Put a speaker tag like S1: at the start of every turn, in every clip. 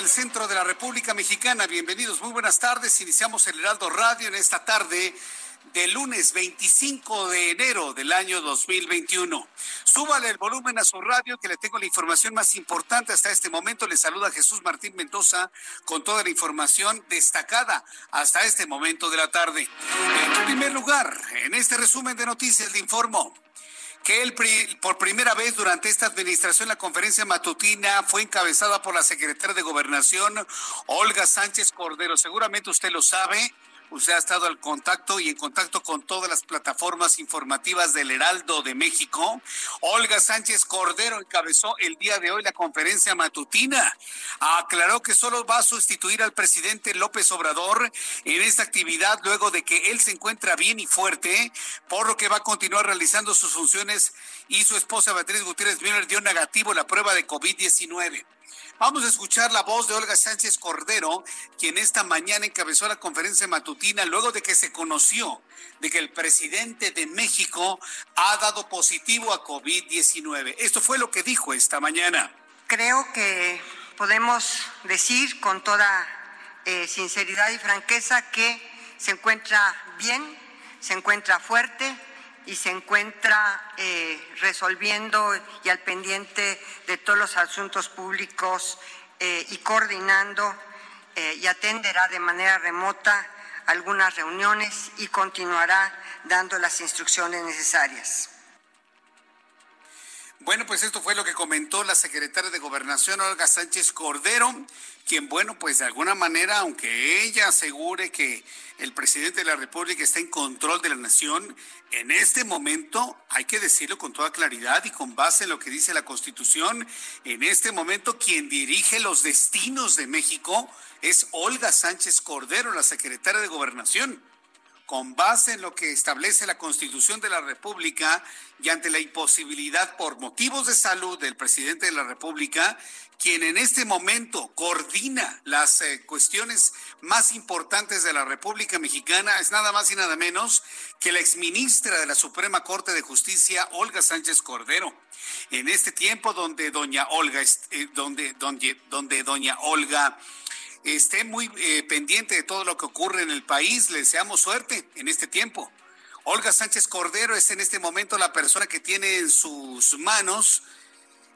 S1: Del centro de la República Mexicana. Bienvenidos, muy buenas tardes. Iniciamos el Heraldo Radio en esta tarde de lunes 25 de enero del año 2021. Súbale el volumen a su radio que le tengo la información más importante hasta este momento. Le saluda Jesús Martín Mendoza con toda la información destacada hasta este momento de la tarde. En primer lugar, en este resumen de noticias le informo que pri- por primera vez durante esta administración la conferencia matutina fue encabezada por la secretaria de Gobernación, Olga Sánchez Cordero. Seguramente usted lo sabe. Usted ha estado al contacto y en contacto con todas las plataformas informativas del Heraldo de México. Olga Sánchez Cordero encabezó el día de hoy la conferencia matutina. Aclaró que solo va a sustituir al presidente López Obrador en esta actividad luego de que él se encuentra bien y fuerte, por lo que va a continuar realizando sus funciones y su esposa Beatriz Gutiérrez Müller dio negativo la prueba de COVID-19. Vamos a escuchar la voz de Olga Sánchez Cordero, quien esta mañana encabezó la conferencia matutina luego de que se conoció de que el presidente de México ha dado positivo a COVID-19. Esto fue lo que dijo esta mañana.
S2: Creo que podemos decir con toda eh, sinceridad y franqueza que se encuentra bien, se encuentra fuerte y se encuentra eh, resolviendo y al pendiente de todos los asuntos públicos eh, y coordinando eh, y atenderá de manera remota algunas reuniones y continuará dando las instrucciones necesarias.
S1: Bueno, pues esto fue lo que comentó la secretaria de Gobernación, Olga Sánchez Cordero, quien, bueno, pues de alguna manera, aunque ella asegure que el presidente de la República está en control de la nación, en este momento, hay que decirlo con toda claridad y con base en lo que dice la Constitución, en este momento quien dirige los destinos de México es Olga Sánchez Cordero, la secretaria de Gobernación. Con base en lo que establece la Constitución de la República y ante la imposibilidad por motivos de salud del presidente de la República, quien en este momento coordina las eh, cuestiones más importantes de la República Mexicana, es nada más y nada menos que la exministra de la Suprema Corte de Justicia, Olga Sánchez Cordero. En este tiempo donde doña Olga, eh, esté muy eh, pendiente de todo lo que ocurre en el país. Le deseamos suerte en este tiempo. Olga Sánchez Cordero es en este momento la persona que tiene en sus manos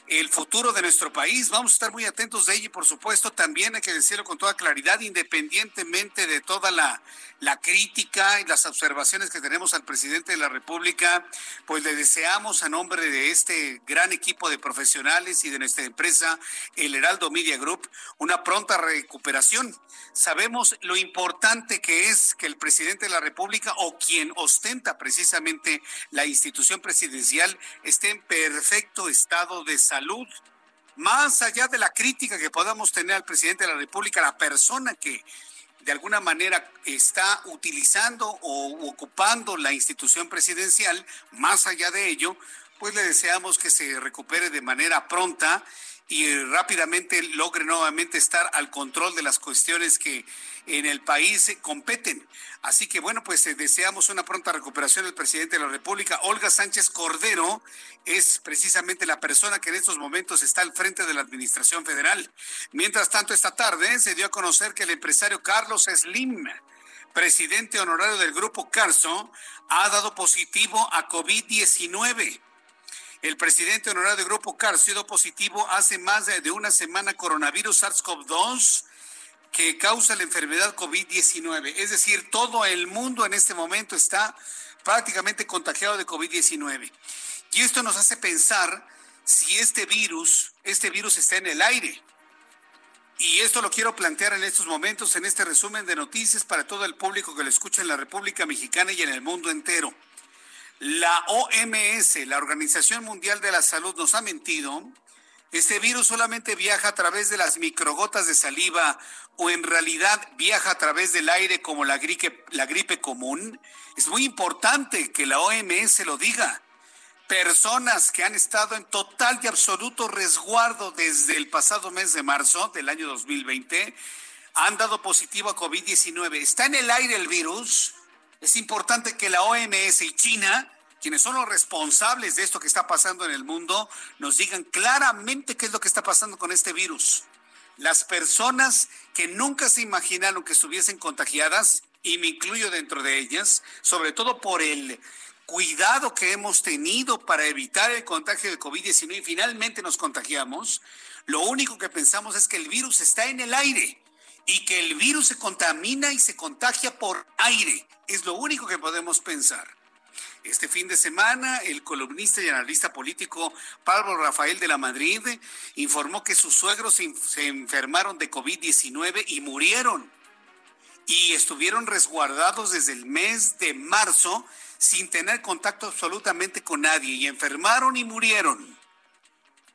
S1: el futuro de nuestro país. Vamos a estar muy atentos de ella y por supuesto también hay que decirlo con toda claridad, independientemente de toda la, la crítica y las observaciones que tenemos al presidente de la República, pues le deseamos a nombre de este gran equipo de profesionales y de nuestra empresa, el Heraldo Media Group, una pronta recuperación. Sabemos lo importante que es que el presidente de la República o quien ostenta precisamente la institución presidencial esté en perfecto estado de salud. Más allá de la crítica que podamos tener al presidente de la República, la persona que de alguna manera está utilizando o ocupando la institución presidencial, más allá de ello, pues le deseamos que se recupere de manera pronta y rápidamente logre nuevamente estar al control de las cuestiones que en el país competen. Así que bueno, pues eh, deseamos una pronta recuperación del presidente de la República. Olga Sánchez Cordero es precisamente la persona que en estos momentos está al frente de la Administración Federal. Mientras tanto, esta tarde se dio a conocer que el empresario Carlos Slim, presidente honorario del grupo Carso, ha dado positivo a COVID-19. El presidente honorario del Grupo Carso sido positivo hace más de una semana coronavirus SARS-CoV-2 que causa la enfermedad COVID-19. Es decir, todo el mundo en este momento está prácticamente contagiado de COVID-19. Y esto nos hace pensar si este virus, este virus está en el aire. Y esto lo quiero plantear en estos momentos, en este resumen de noticias para todo el público que lo escucha en la República Mexicana y en el mundo entero. La OMS, la Organización Mundial de la Salud, nos ha mentido. Este virus solamente viaja a través de las microgotas de saliva o en realidad viaja a través del aire como la gripe, común. Es muy importante que la OMS lo diga. Personas que han estado en total y absoluto resguardo desde el pasado mes de marzo del año 2020 han dado positivo a COVID-19. ¿Está en el aire el virus? Es importante que la OMS y China, quienes son los responsables de esto que está pasando en el mundo, nos digan claramente qué es lo que está pasando con este virus. Las personas que nunca se imaginaron que estuviesen contagiadas, y me incluyo dentro de ellas, sobre todo por el cuidado que hemos tenido para evitar el contagio de COVID-19 y finalmente nos contagiamos, lo único que pensamos es que el virus está en el aire y que el virus se contamina y se contagia por aire. Es lo único que podemos pensar. Este fin de semana, el columnista y analista político Pablo Rafael de la Madrid informó que sus suegros se, enfermaron de COVID-19 y murieron. Y estuvieron resguardados desde el mes de marzo sin tener contacto absolutamente con nadie y enfermaron y murieron.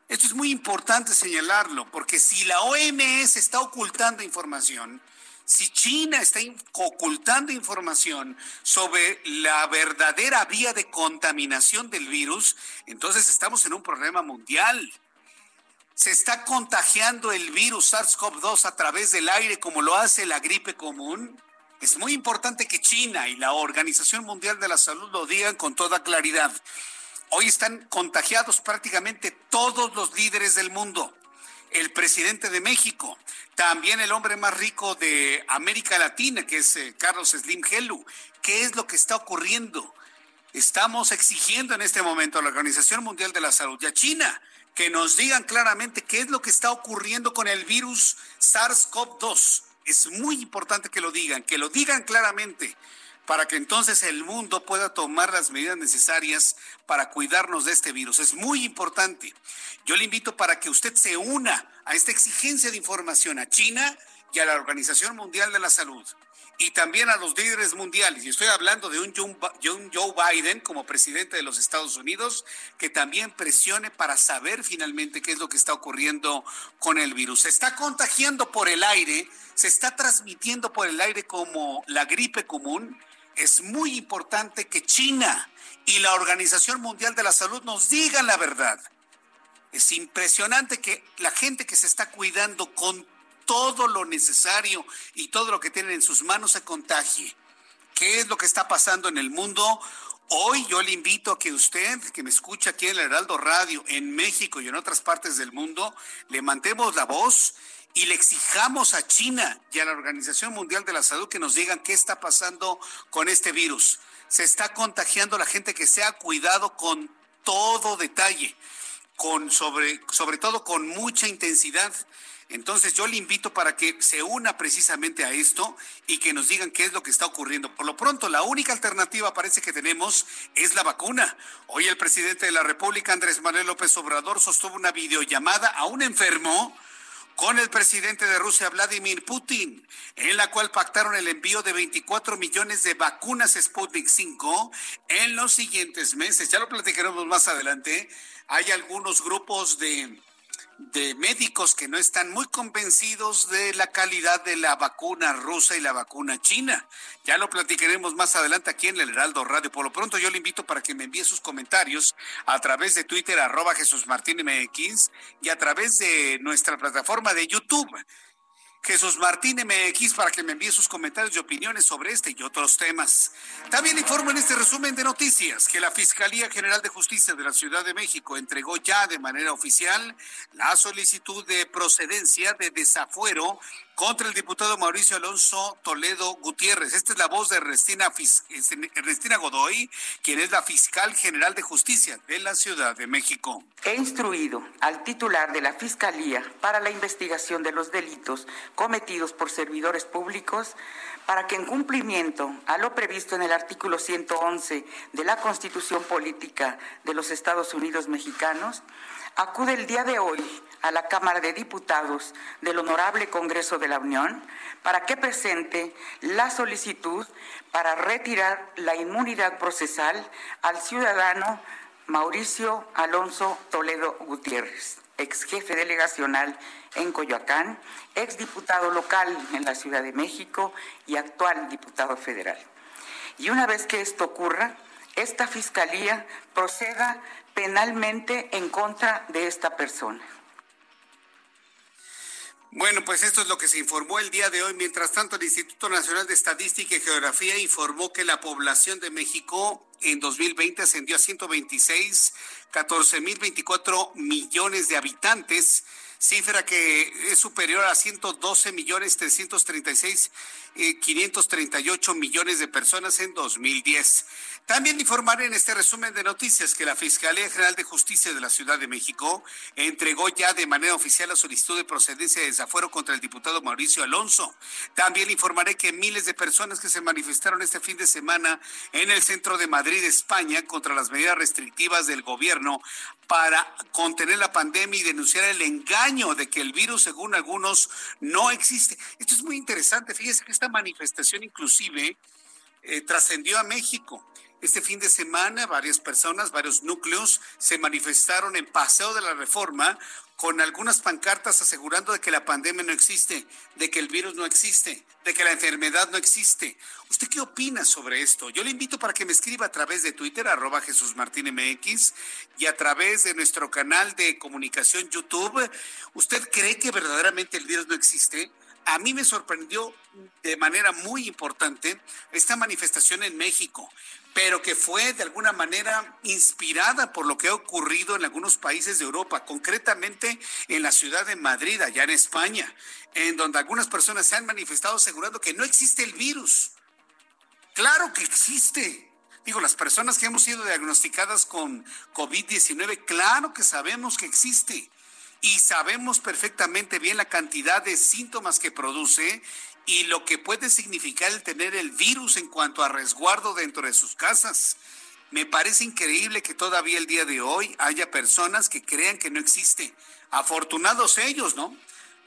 S1: Esto es muy importante señalarlo, porque si la OMS está ocultando información, si China está ocultando información sobre la verdadera vía de contaminación del virus, entonces estamos en un problema mundial. Se está contagiando el virus SARS-CoV-2 a través del aire como lo hace la gripe común. Es muy importante que China y la Organización Mundial de la Salud lo digan con toda claridad. Hoy están contagiados prácticamente todos los líderes del mundo. El presidente de México, también el hombre más rico de América Latina, que es eh, Carlos Slim Helu. ¿Qué es lo que está ocurriendo? Estamos exigiendo en este momento a la Organización Mundial de la Salud y a China que nos digan claramente qué es lo que está ocurriendo con el virus SARS-CoV-2. Es muy importante que lo digan, que lo digan claramente para que entonces el mundo pueda tomar las medidas necesarias para cuidarnos de este virus. Es muy importante. Yo le invito para que usted se una a esta exigencia de información a China y a la Organización Mundial de la Salud y también a los líderes mundiales. Y estoy hablando de un Joe Biden como presidente de los Estados Unidos, que también presione para saber finalmente qué es lo que está ocurriendo con el virus. Se está contagiando por el aire, se está transmitiendo por el aire como la gripe común es muy importante que China y la Organización Mundial de la Salud nos digan la verdad. Es impresionante que la gente que se está cuidando con todo lo necesario y todo lo que tienen en sus manos se contagie. ¿Qué es lo que está pasando en el mundo? Hoy yo le invito a que usted, que me escucha aquí en el Heraldo Radio, en México y en otras partes del mundo, le mantemos la voz y le exijamos a China y a la Organización Mundial de la Salud que nos digan qué está pasando con este virus. Se está contagiando la gente que se ha cuidado con todo detalle, con sobre, sobre todo con mucha intensidad. Entonces yo le invito para que se una precisamente a esto y que nos digan qué es lo que está ocurriendo. Por lo pronto, la única alternativa parece que tenemos es la vacuna. Hoy el presidente de la República, Andrés Manuel López Obrador, sostuvo una videollamada a un enfermo con el presidente de Rusia, Vladimir Putin, en la cual pactaron el envío de 24 millones de vacunas Sputnik 5 en los siguientes meses. Ya lo platicaremos más adelante. Hay algunos grupos de de médicos que no están muy convencidos de la calidad de la vacuna rusa y la vacuna china. Ya lo platicaremos más adelante aquí en el Heraldo Radio. Por lo pronto yo le invito para que me envíe sus comentarios a través de Twitter arroba Jesús Martín MX y a través de nuestra plataforma de YouTube. Jesús Martín MX para que me envíe sus comentarios y opiniones sobre este y otros temas. También informo en este resumen de noticias que la Fiscalía General de Justicia de la Ciudad de México entregó ya de manera oficial la solicitud de procedencia de desafuero contra el diputado Mauricio Alonso Toledo Gutiérrez. Esta es la voz de Ernestina, Godoy, quien es la fiscal general de justicia de la Ciudad de México.
S3: He instruido al titular de la Fiscalía para la investigación de los delitos cometidos por servidores públicos para que en cumplimiento a lo previsto en el artículo 111 de la Constitución Política de los Estados Unidos Mexicanos, acude el día de hoy a la Cámara de Diputados del Honorable Congreso de la Unión para que presente la solicitud para retirar la inmunidad procesal al ciudadano Mauricio Alonso Toledo Gutiérrez, ex jefe delegacional en Coyoacán, ex diputado local en la Ciudad de México y actual diputado federal. Y una vez que esto ocurra, esta fiscalía proceda penalmente en contra de esta persona.
S1: Bueno, pues esto es lo que se informó el día de hoy. Mientras tanto, el Instituto Nacional de Estadística y Geografía informó que la población de México en 2020 ascendió a 126, 14 mil 24 millones de habitantes cifra que es superior a 112 millones 336 538 millones de personas en 2010. También informaré en este resumen de noticias que la Fiscalía General de Justicia de la Ciudad de México entregó ya de manera oficial la solicitud de procedencia de desafuero contra el diputado Mauricio Alonso. También informaré que miles de personas que se manifestaron este fin de semana en el centro de Madrid, España, contra las medidas restrictivas del gobierno para contener la pandemia y denunciar el engaño de que el virus, según algunos, no existe. Esto es muy interesante. Fíjese que esta manifestación inclusive eh, trascendió a México. Este fin de semana varias personas, varios núcleos se manifestaron en Paseo de la Reforma con algunas pancartas asegurando de que la pandemia no existe, de que el virus no existe, de que la enfermedad no existe. ¿Usted qué opina sobre esto? Yo le invito para que me escriba a través de Twitter, arroba Jesús Martín MX, y a través de nuestro canal de comunicación YouTube. ¿Usted cree que verdaderamente el virus no existe? A mí me sorprendió de manera muy importante esta manifestación en México, pero que fue de alguna manera inspirada por lo que ha ocurrido en algunos países de Europa, concretamente en la ciudad de Madrid, allá en España, en donde algunas personas se han manifestado asegurando que no existe el virus. Claro que existe. Digo, las personas que hemos sido diagnosticadas con COVID-19, claro que sabemos que existe y sabemos perfectamente bien la cantidad de síntomas que produce y lo que puede significar el tener el virus en cuanto a resguardo dentro de sus casas. Me parece increíble que todavía el día de hoy haya personas que crean que no existe. Afortunados ellos, ¿no?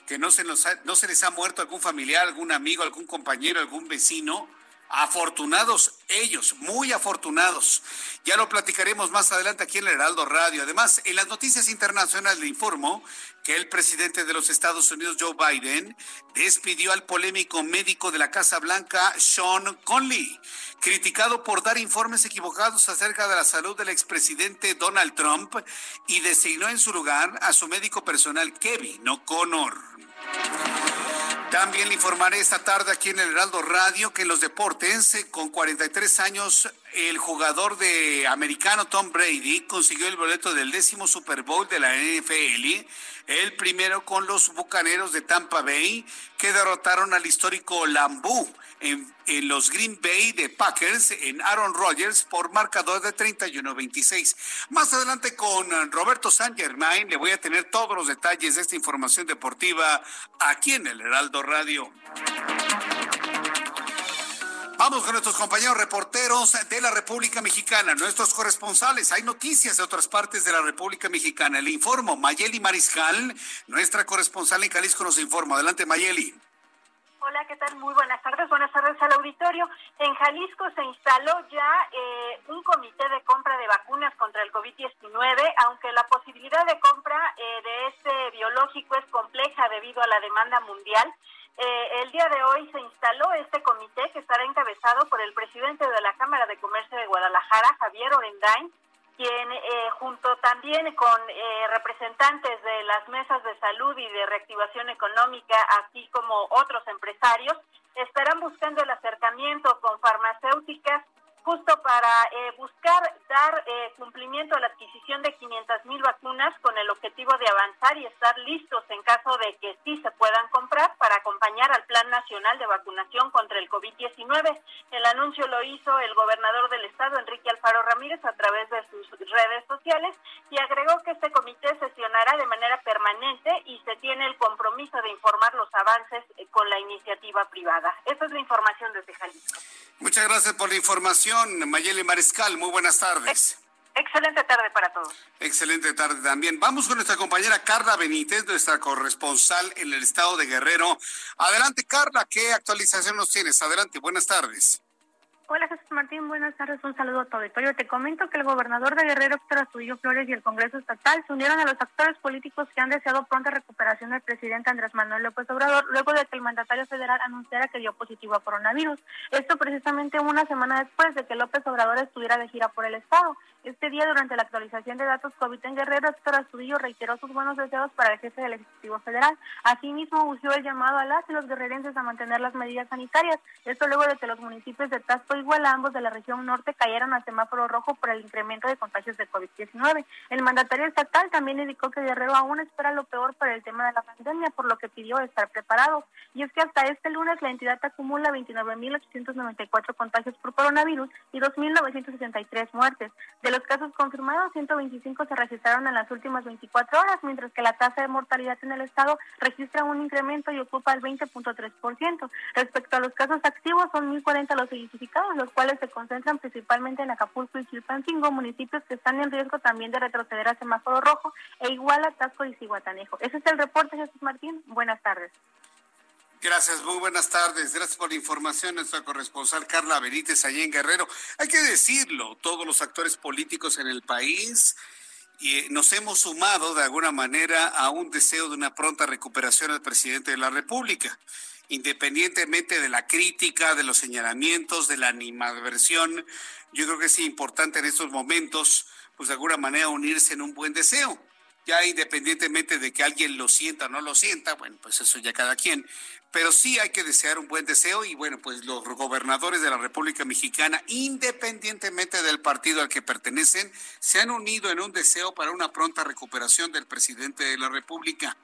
S1: Que no se, no se les ha muerto algún familiar, algún amigo, algún compañero, algún vecino Afortunados ellos, muy afortunados. Ya lo platicaremos más adelante aquí en el Heraldo Radio. Además, en las noticias internacionales le informo que el presidente de los Estados Unidos, Joe Biden, despidió al polémico médico de la Casa Blanca, Sean Conley, criticado por dar informes equivocados acerca de la salud del expresidente Donald Trump y designó en su lugar a su médico personal, Kevin O'Connor. También le informaré esta tarde aquí en el Heraldo Radio que en los deportes, eh, con 43 años, el jugador de americano Tom Brady consiguió el boleto del décimo Super Bowl de la NFL, el primero con los Bucaneros de Tampa Bay, que derrotaron al histórico Lambú en, los Green Bay de Packers en Aaron Rodgers por marcador de 31-26. Más adelante con Roberto San Germain le voy a tener todos los detalles de esta información deportiva aquí en el Heraldo Radio. Vamos con nuestros compañeros reporteros de la República Mexicana, nuestros corresponsales. Hay noticias de otras partes de la República Mexicana. Le informo, Mayeli Mariscal, nuestra corresponsal en Jalisco nos informa. Adelante, Mayeli.
S4: Hola, ¿qué tal? Muy buenas tardes. Buenas tardes al auditorio. En Jalisco se instaló ya eh, un comité de compra de vacunas contra el COVID-19, aunque la posibilidad de compra eh, de este biológico es compleja debido a la demanda mundial. Eh, el día de hoy se instaló este comité que estará encabezado por el presidente de la Cámara de Comercio de Guadalajara, Javier Orendain, quien eh, junto también con eh, representantes de las mesas de salud y de reactivación económica, así como otros empresarios, estarán buscando el acercamiento con farmacéuticas justo para eh, buscar dar eh, cumplimiento a la adquisición de 500 mil vacunas con el objetivo de avanzar y estar listos en caso de que sí se puedan comprar para acompañar al Plan Nacional de Vacunación contra el COVID-19. El anuncio lo hizo el gobernador del estado, Enrique Alfaro Ramírez, a través de sus redes sociales y agregó que este comité sesionará de manera permanente y se tiene el compromiso de informar los avances eh, con la iniciativa privada. Esa es la información desde Jalisco.
S1: Muchas gracias por la información, Mayeli Mariscal. Muy buenas tardes.
S4: Excelente tarde para todos.
S1: Excelente tarde también. Vamos con nuestra compañera Carla Benítez, nuestra corresponsal en el estado de Guerrero. Adelante, Carla, ¿qué actualización nos tienes? Adelante, buenas tardes.
S5: Hola Jesús Martín, buenas tardes, un saludo a tu auditorio. Te comento que el gobernador de Guerrero, Héctor Astudillo Flores y el Congreso Estatal se unieron a los actores políticos que han deseado pronta recuperación del presidente Andrés Manuel López Obrador luego de que el mandatario federal anunciara que dio positivo a coronavirus. Esto precisamente una semana después de que López Obrador estuviera de gira por el estado. Este día, durante la actualización de datos COVID en Guerrero, Héctor Astudillo reiteró sus buenos deseos para el jefe del Ejecutivo Federal. Asimismo, usó el llamado a las y los guerrerenses a mantener las medidas sanitarias. Esto luego de que los municipios de Tasco y Iguala, ambos de la región norte, cayeron a semáforo rojo por el incremento de contagios de COVID-19. El mandatario estatal también indicó que Guerrero aún espera lo peor por el tema de la pandemia, por lo que pidió estar preparado. Y es que hasta este lunes la entidad acumula 29.894 contagios por coronavirus y 2.963 muertes. Los casos confirmados, 125 se registraron en las últimas 24 horas, mientras que la tasa de mortalidad en el estado registra un incremento y ocupa el 20.3%. Respecto a los casos activos, son 1.040 los identificados, los cuales se concentran principalmente en Acapulco y Chilpancingo, municipios que están en riesgo también de retroceder a semáforo rojo, e igual a Tasco y Cihuatanejo. Ese es el reporte, Jesús Martín. Buenas tardes.
S1: Gracias, muy buenas tardes. Gracias por la información, nuestra corresponsal Carla Benítez, allí en Guerrero. Hay que decirlo, todos los actores políticos en el país y nos hemos sumado de alguna manera a un deseo de una pronta recuperación del presidente de la República independientemente de la crítica, de los señalamientos, de la animadversión, yo creo que es importante en estos momentos, pues de alguna manera unirse en un buen deseo. Ya independientemente de que alguien lo sienta o no lo sienta, bueno, pues eso ya cada quien. Pero sí hay que desear un buen deseo y bueno, pues los gobernadores de la República Mexicana, independientemente del partido al que pertenecen, se han unido en un deseo para una pronta recuperación del presidente de la República.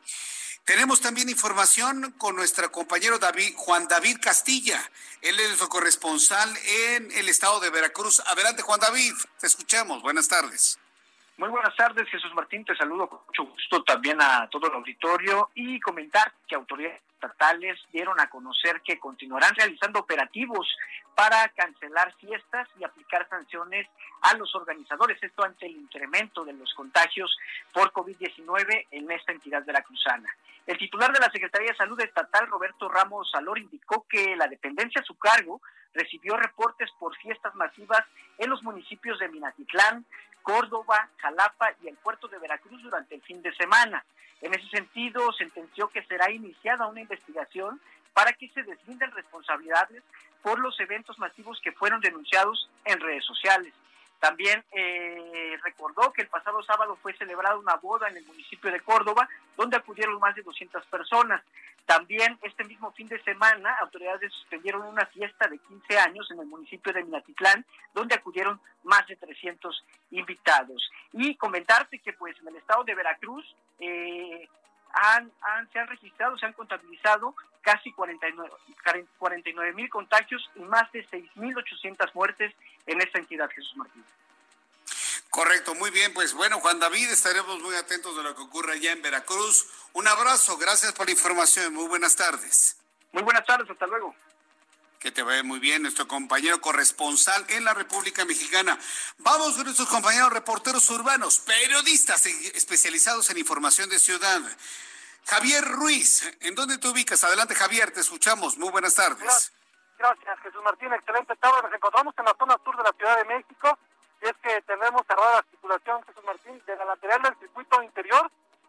S1: Tenemos también información con nuestro compañero David, Juan David Castilla. Él es nuestro corresponsal en el estado de Veracruz. Adelante, Juan David, te escuchamos. Buenas tardes.
S6: Muy buenas tardes, Jesús Martín. Te saludo con mucho gusto también a todo el auditorio y comentar que autoridades estatales dieron a conocer que continuarán realizando operativos para cancelar fiestas y aplicar sanciones a los organizadores. Esto ante el incremento de los contagios por COVID-19 en esta entidad veracruzana. El titular de la Secretaría de Salud Estatal, Roberto Ramos Salor, indicó que la dependencia a su cargo recibió reportes por fiestas masivas en los municipios de Minatitlán, Córdoba, Jalapa y el puerto de Veracruz durante el fin de semana. En ese sentido, sentenció que será iniciada una investigación para que se deslinden responsabilidades por los eventos masivos que fueron denunciados en redes sociales. También eh, recordó que el pasado sábado fue celebrada una boda en el municipio de Córdoba, donde acudieron más de 200 personas. También este mismo fin de semana, autoridades suspendieron una fiesta de 15 años en el municipio de Minatitlán, donde acudieron más de 300 invitados. Y comentarte que pues en el estado de Veracruz eh, han, se han registrado, se han contabilizado casi 49 mil contagios y más de 6.800 muertes en esta entidad, Jesús Martín.
S1: Correcto, muy bien. Pues bueno, Juan David, estaremos muy atentos de lo que ocurre allá en Veracruz. Un abrazo, gracias por la información. Muy buenas tardes.
S6: Muy buenas tardes, hasta luego.
S1: Que te vaya muy bien, nuestro compañero corresponsal en la República Mexicana. Vamos con nuestros compañeros reporteros urbanos, periodistas especializados en información de ciudad. Javier Ruiz, ¿en dónde te ubicas? Adelante, Javier, te escuchamos. Muy buenas tardes.
S7: Gracias, Jesús Martín. Excelente tarde. Nos encontramos en la zona sur de la Ciudad de México y es que tenemos cerrada la circulación, Jesús Martín, de la lateral del circuito interior,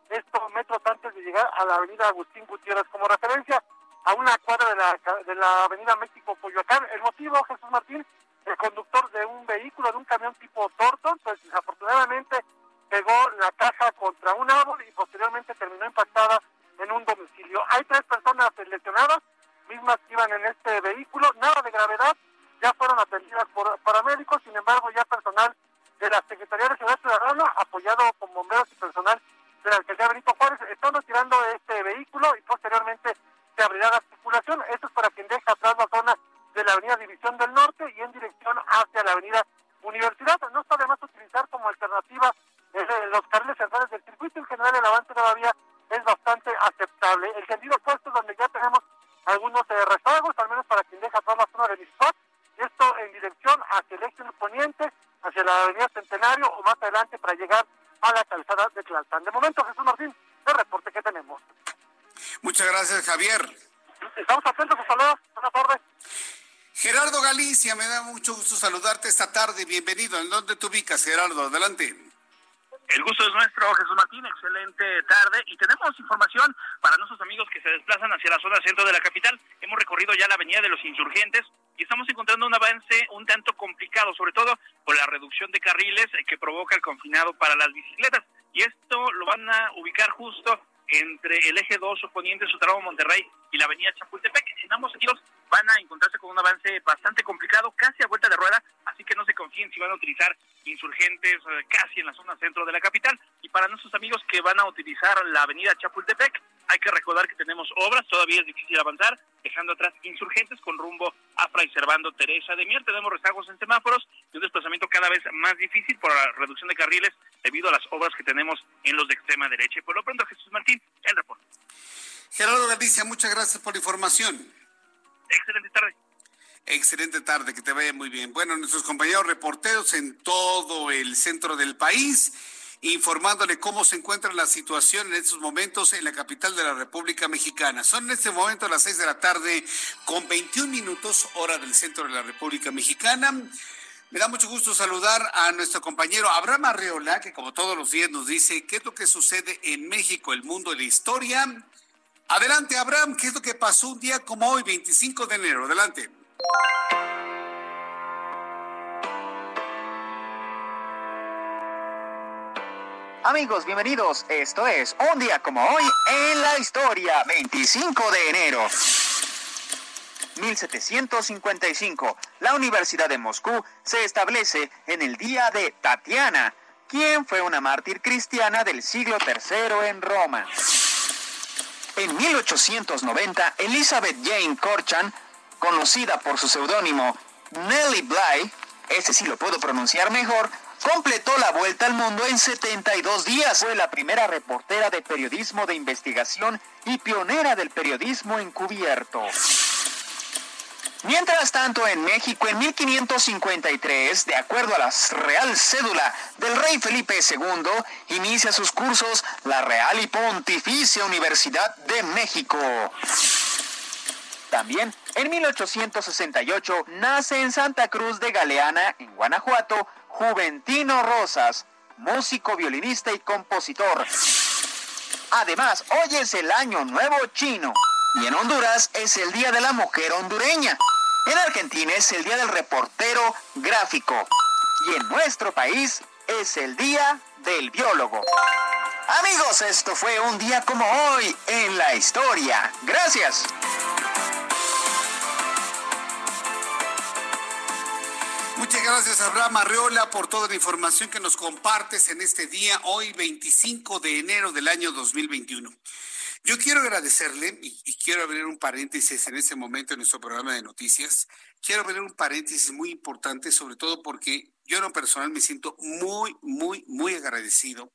S7: esto metros antes de llegar a la avenida Agustín Gutiérrez. Como referencia a una cuadra de la, de la avenida México Coyoacán, el motivo, Jesús Martín, el conductor de un vehículo, de un camión tipo Torton, pues desafortunadamente pegó la caja contra un árbol y posteriormente terminó impactada en un domicilio. Hay tres personas lesionadas, mismas que iban en este vehículo, nada de gravedad, ya fueron atendidas por paramédicos, sin embargo ya personal de la Secretaría de Seguridad Ciudadana, apoyado con bomberos y personal de la alcaldía Benito Juárez, están retirando este vehículo y posteriormente se abrirá la circulación. Esto es para quien deja atrás la zona de la avenida División del Norte y en dirección hacia la avenida Universidad. No está de más utilizar como alternativa eh, los carriles centrales del circuito. En general el avance todavía es bastante aceptable. El sentido opuesto donde ya tenemos algunos eh, rezagos, al menos para quien deja atrás la zona de Miscuac, esto en dirección hacia el eje poniente, hacia la avenida Centenario o más adelante para llegar a la calzada de Tlalpan. De momento, Jesús Martín, el reporte que tenemos.
S1: Muchas gracias, Javier.
S7: Estamos atentos, saludos. Buenas tardes.
S1: Gerardo Galicia, me da mucho gusto saludarte esta tarde. Bienvenido. ¿En dónde te ubicas, Gerardo? Adelante.
S8: El gusto es nuestro, Jesús Martín. Excelente tarde. Y tenemos información para nuestros amigos que se desplazan hacia la zona centro de la capital. Hemos recorrido ya la avenida de los insurgentes y estamos encontrando un avance un tanto complicado, sobre todo por la reducción de carriles que provoca el confinado para las bicicletas. Y esto lo van a ubicar justo entre el eje 2 poniente su tramo Monterrey y la avenida Chapultepec. En ambos sentidos van a encontrarse con un avance bastante complicado, casi a vuelta de rueda, así que no se confíen si van a utilizar insurgentes eh, casi en la zona centro de la capital. Y para nuestros amigos que van a utilizar la avenida Chapultepec, hay que recordar que tenemos obras, todavía es difícil avanzar, dejando atrás insurgentes con rumbo a Fray Servando Teresa de Mier. Tenemos rezagos en semáforos y un desplazamiento cada vez más difícil por la reducción de carriles debido a las obras que tenemos en los de extrema derecha. Por lo pronto, Jesús Martín, el reporte.
S1: Gerardo Galicia, muchas gracias por la información.
S8: Excelente tarde.
S1: Excelente tarde, que te vaya muy bien. Bueno, nuestros compañeros reporteros en todo el centro del país, informándole cómo se encuentra la situación en estos momentos en la capital de la República Mexicana. Son en este momento las seis de la tarde con 21 minutos hora del centro de la República Mexicana. Me da mucho gusto saludar a nuestro compañero Abraham Arreola, que como todos los días nos dice qué es lo que sucede en México, el mundo y la historia. Adelante, Abraham, ¿qué es lo que pasó un día como hoy, 25 de enero? Adelante.
S9: Amigos, bienvenidos. Esto es un día como hoy en la historia, 25 de enero. 1755, la Universidad de Moscú se establece en el día de Tatiana, quien fue una mártir cristiana del siglo III en Roma. En 1890, Elizabeth Jane Corchan, conocida por su seudónimo Nellie Bly, ese sí lo puedo pronunciar mejor, completó la vuelta al mundo en 72 días. Fue la primera reportera de periodismo de investigación y pionera del periodismo encubierto. Mientras tanto, en México, en 1553, de acuerdo a la Real Cédula del rey Felipe II, inicia sus cursos la Real y Pontificia Universidad de México. También, en 1868, nace en Santa Cruz de Galeana, en Guanajuato, Juventino Rosas, músico, violinista y compositor. Además, hoy es el Año Nuevo Chino. Y en Honduras es el Día de la Mujer Hondureña. En Argentina es el Día del Reportero Gráfico. Y en nuestro país es el Día del Biólogo. Amigos, esto fue un día como hoy en la historia. Gracias.
S1: Muchas gracias, Abraham Arreola, por toda la información que nos compartes en este día, hoy 25 de enero del año 2021. Yo quiero agradecerle y, quiero abrir un paréntesis en este momento en nuestro programa de noticias. Quiero abrir un paréntesis muy importante, sobre todo porque yo en lo personal me siento muy, muy, muy agradecido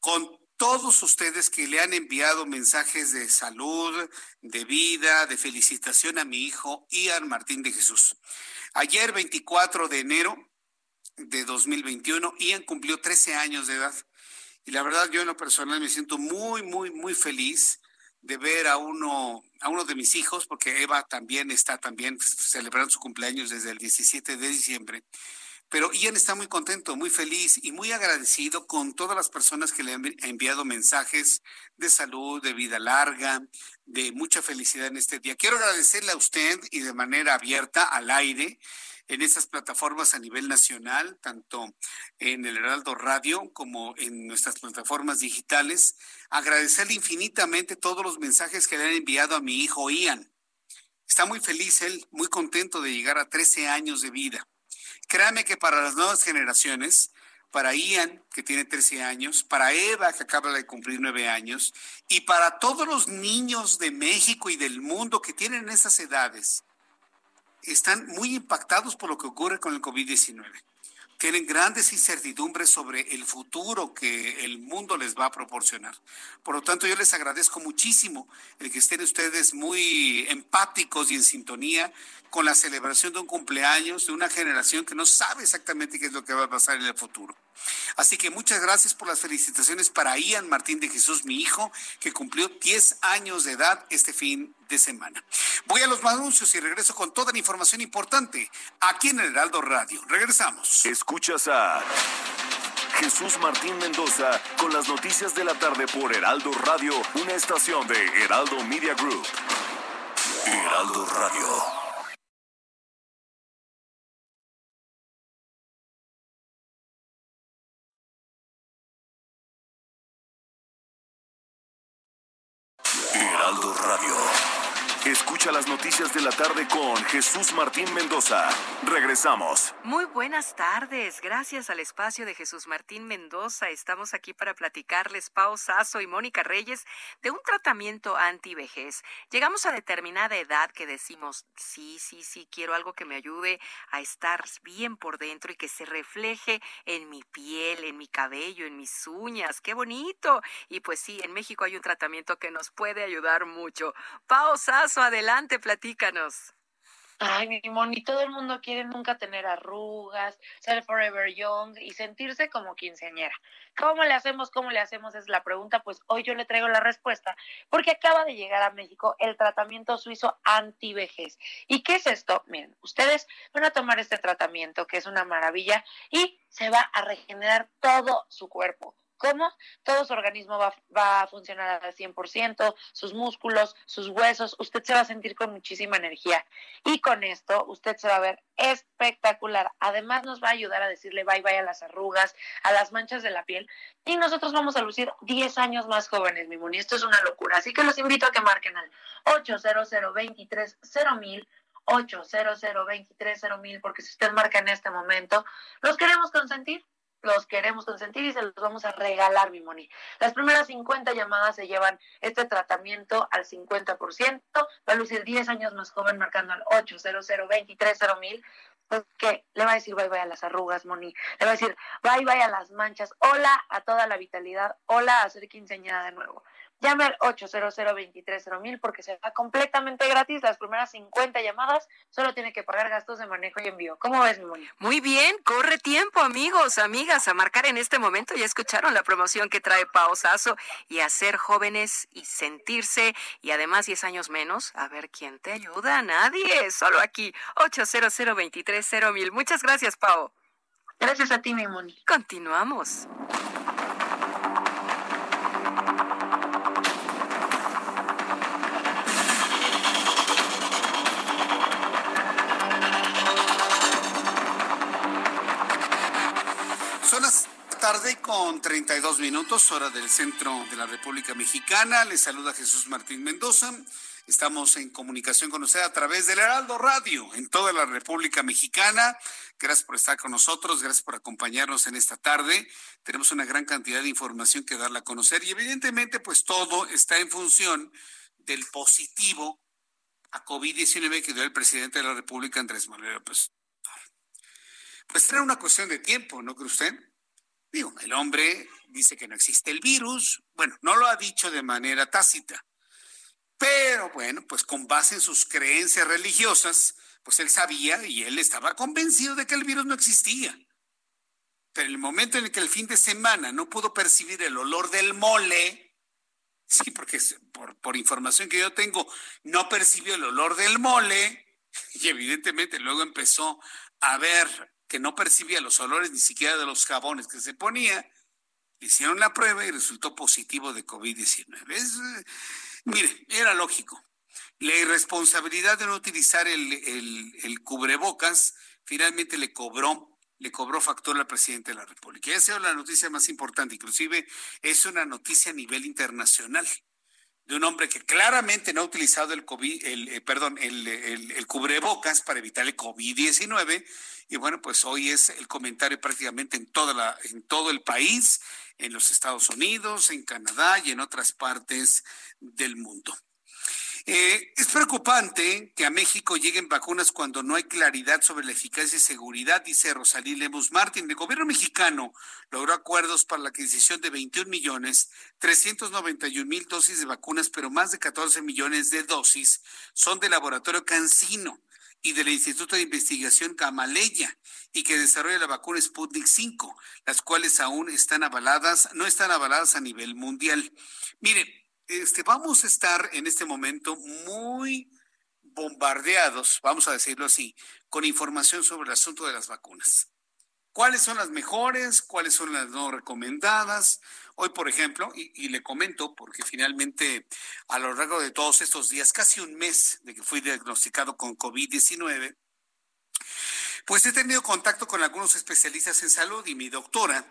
S1: con todos ustedes que le han enviado mensajes de salud, de vida, de felicitación a mi hijo Ian Martín de Jesús. Ayer, 24 de enero de 2021, Ian cumplió 13 años de edad. Y la verdad, yo en lo personal me siento muy, muy, muy feliz de ver a uno, a uno de mis hijos, porque Eva también está también celebrando su cumpleaños desde el 17 de diciembre. Pero Ian está muy contento, muy feliz y muy agradecido con todas las personas que le han enviado mensajes de salud, de vida larga, de mucha felicidad en este día. Quiero agradecerle a usted y de manera abierta al aire en esas plataformas a nivel nacional, tanto en el Heraldo Radio como en nuestras plataformas digitales. Agradecerle infinitamente todos los mensajes que le han enviado a mi hijo Ian. Está muy feliz él, muy contento de llegar a 13 años de vida. Créame que para las nuevas generaciones, para Ian, que tiene 13 años, para Eva, que acaba de cumplir 9 años, y para todos los niños de México y del mundo que tienen esas edades, están muy impactados por lo que ocurre con el COVID-19. Tienen grandes incertidumbres sobre el futuro que el mundo les va a proporcionar. Por lo tanto, yo les agradezco muchísimo el que estén ustedes muy empáticos y en sintonía con la celebración de un cumpleaños de una generación que no sabe exactamente qué es lo que va a pasar en el futuro. Así que muchas gracias por las felicitaciones para Ian Martín de Jesús, mi hijo, que cumplió 10 años de edad este fin de semana. Voy a los anuncios y regreso con toda la información importante aquí en el Heraldo Radio. Regresamos.
S10: Escuchas a Jesús Martín Mendoza con las noticias de la tarde por Heraldo Radio, una estación de Heraldo Media Group. Heraldo Radio. De la tarde con Jesús Martín Mendoza. Regresamos.
S11: Muy buenas tardes. Gracias al espacio de Jesús Martín Mendoza. Estamos aquí para platicarles, Pau Sasso y Mónica Reyes, de un tratamiento antivejez. Llegamos a determinada edad que decimos, sí, sí, sí, quiero algo que me ayude a estar bien por dentro y que se refleje en mi piel, en mi cabello, en mis uñas. ¡Qué bonito! Y pues sí, en México hay un tratamiento que nos puede ayudar mucho. Pau Sasso adelante, platícanos.
S12: Ay, mi Moni, todo el mundo quiere nunca tener arrugas, ser forever young y sentirse como quinceañera. ¿Cómo le hacemos? ¿Cómo le hacemos? Es la pregunta. Pues hoy yo le traigo la respuesta, porque acaba de llegar a México el tratamiento suizo antivejez. ¿Y qué es esto? Miren, ustedes van a tomar este tratamiento, que es una maravilla, y se va a regenerar todo su cuerpo ¿Cómo? Todo su organismo va, a funcionar al 100%, sus músculos, sus huesos, usted se va a sentir con muchísima energía. Y con esto usted se va a ver espectacular. Además nos va a ayudar a decirle bye bye a las arrugas, a las manchas de la piel. Y nosotros vamos a lucir 10 años más jóvenes, mi Moni. Esto es una locura. Así que los invito a que marquen al 800 23 mil 800 23 mil porque si usted marca en este momento, los queremos consentir los queremos consentir y se los vamos a regalar, mi Moni. Las primeras 50 llamadas se llevan este tratamiento al 50%, va a lucir 10 años más joven marcando al 800 mil. Porque le va a decir bye bye a las arrugas, Moni, le va a decir bye bye a las manchas, hola a toda la vitalidad, hola a ser quinceañera de nuevo. Llame al 800 mil porque se va completamente gratis. Las primeras 50 llamadas solo tiene que pagar gastos de manejo y envío. ¿Cómo ves, Moni?
S11: Muy bien, corre tiempo, amigos, amigas, a marcar en este momento. Ya escucharon la promoción que trae Pausazo y a ser jóvenes y sentirse y además 10 años menos. A ver quién te ayuda. Nadie. Solo aquí, 800 mil. Muchas gracias, Pau.
S12: Gracias a ti, mi Moni.
S11: Continuamos.
S1: Tarde con 32 minutos, hora del centro de la República Mexicana. Les saluda Jesús Martín Mendoza. Estamos en comunicación con usted a través del Heraldo Radio en toda la República Mexicana. Gracias por estar con nosotros, gracias por acompañarnos en esta tarde. Tenemos una gran cantidad de información que darle a conocer y evidentemente pues todo está en función del positivo a COVID-19 que dio el presidente de la República, Andrés Manuel López. Pues era una cuestión de tiempo, ¿no cree usted? Digo, el hombre dice que no existe el virus. Bueno, no lo ha dicho de manera tácita. Pero bueno, pues con base en sus creencias religiosas, pues él sabía y él estaba convencido de que el virus no existía. Pero en el momento en el que el fin de semana no pudo percibir el olor del mole, Sí, porque por, por información que yo tengo, no percibió el olor del mole y evidentemente luego empezó a ver que no percibía los olores ni siquiera de los jabones que se ponía. Hicieron la prueba y resultó positivo de COVID-19. mire, era lógico. La irresponsabilidad de no utilizar el, el, cubrebocas finalmente le cobró le cobró factura al presidente de la República. Esa es la noticia más importante, inclusive es una noticia a nivel internacional de un hombre que claramente no ha utilizado el COVID, el, eh, perdón, el, el, cubrebocas para evitar el COVID-19. Y bueno, pues hoy es el comentario prácticamente en toda la, en todo el país, en los Estados Unidos, en Canadá y en otras partes del mundo. Eh, es preocupante que a México lleguen vacunas cuando no hay claridad sobre la eficacia y seguridad, dice Rosalí Lemus Martín. El gobierno mexicano logró acuerdos para la adquisición de 21 millones 391 mil dosis de vacunas, pero más de 14 millones de dosis son del laboratorio Cancino y del Instituto de Investigación Gamaleya y que desarrolla la vacuna Sputnik 5, las cuales aún están avaladas, no están avaladas a nivel mundial. Mire, este, vamos a estar en este momento muy bombardeados, vamos a decirlo así, con información sobre el asunto de las vacunas. ¿Cuáles son las mejores? ¿Cuáles son las no recomendadas? Hoy, por ejemplo, y, le comento, porque finalmente a lo largo de todos estos días, casi un mes de que fui diagnosticado con COVID-19, pues he tenido contacto con algunos especialistas en salud y mi doctora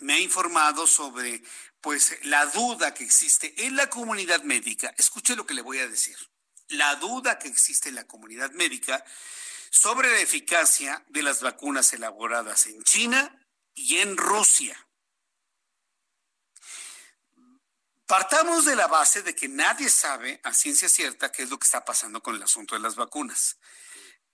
S1: me ha informado sobre pues la duda que existe en la comunidad médica. Escuche lo que le voy a decir. La duda que existe en la comunidad médica sobre la eficacia de las vacunas elaboradas en China y en Rusia. Partamos de la base de que nadie sabe a ciencia cierta qué es lo que está pasando con el asunto de las vacunas.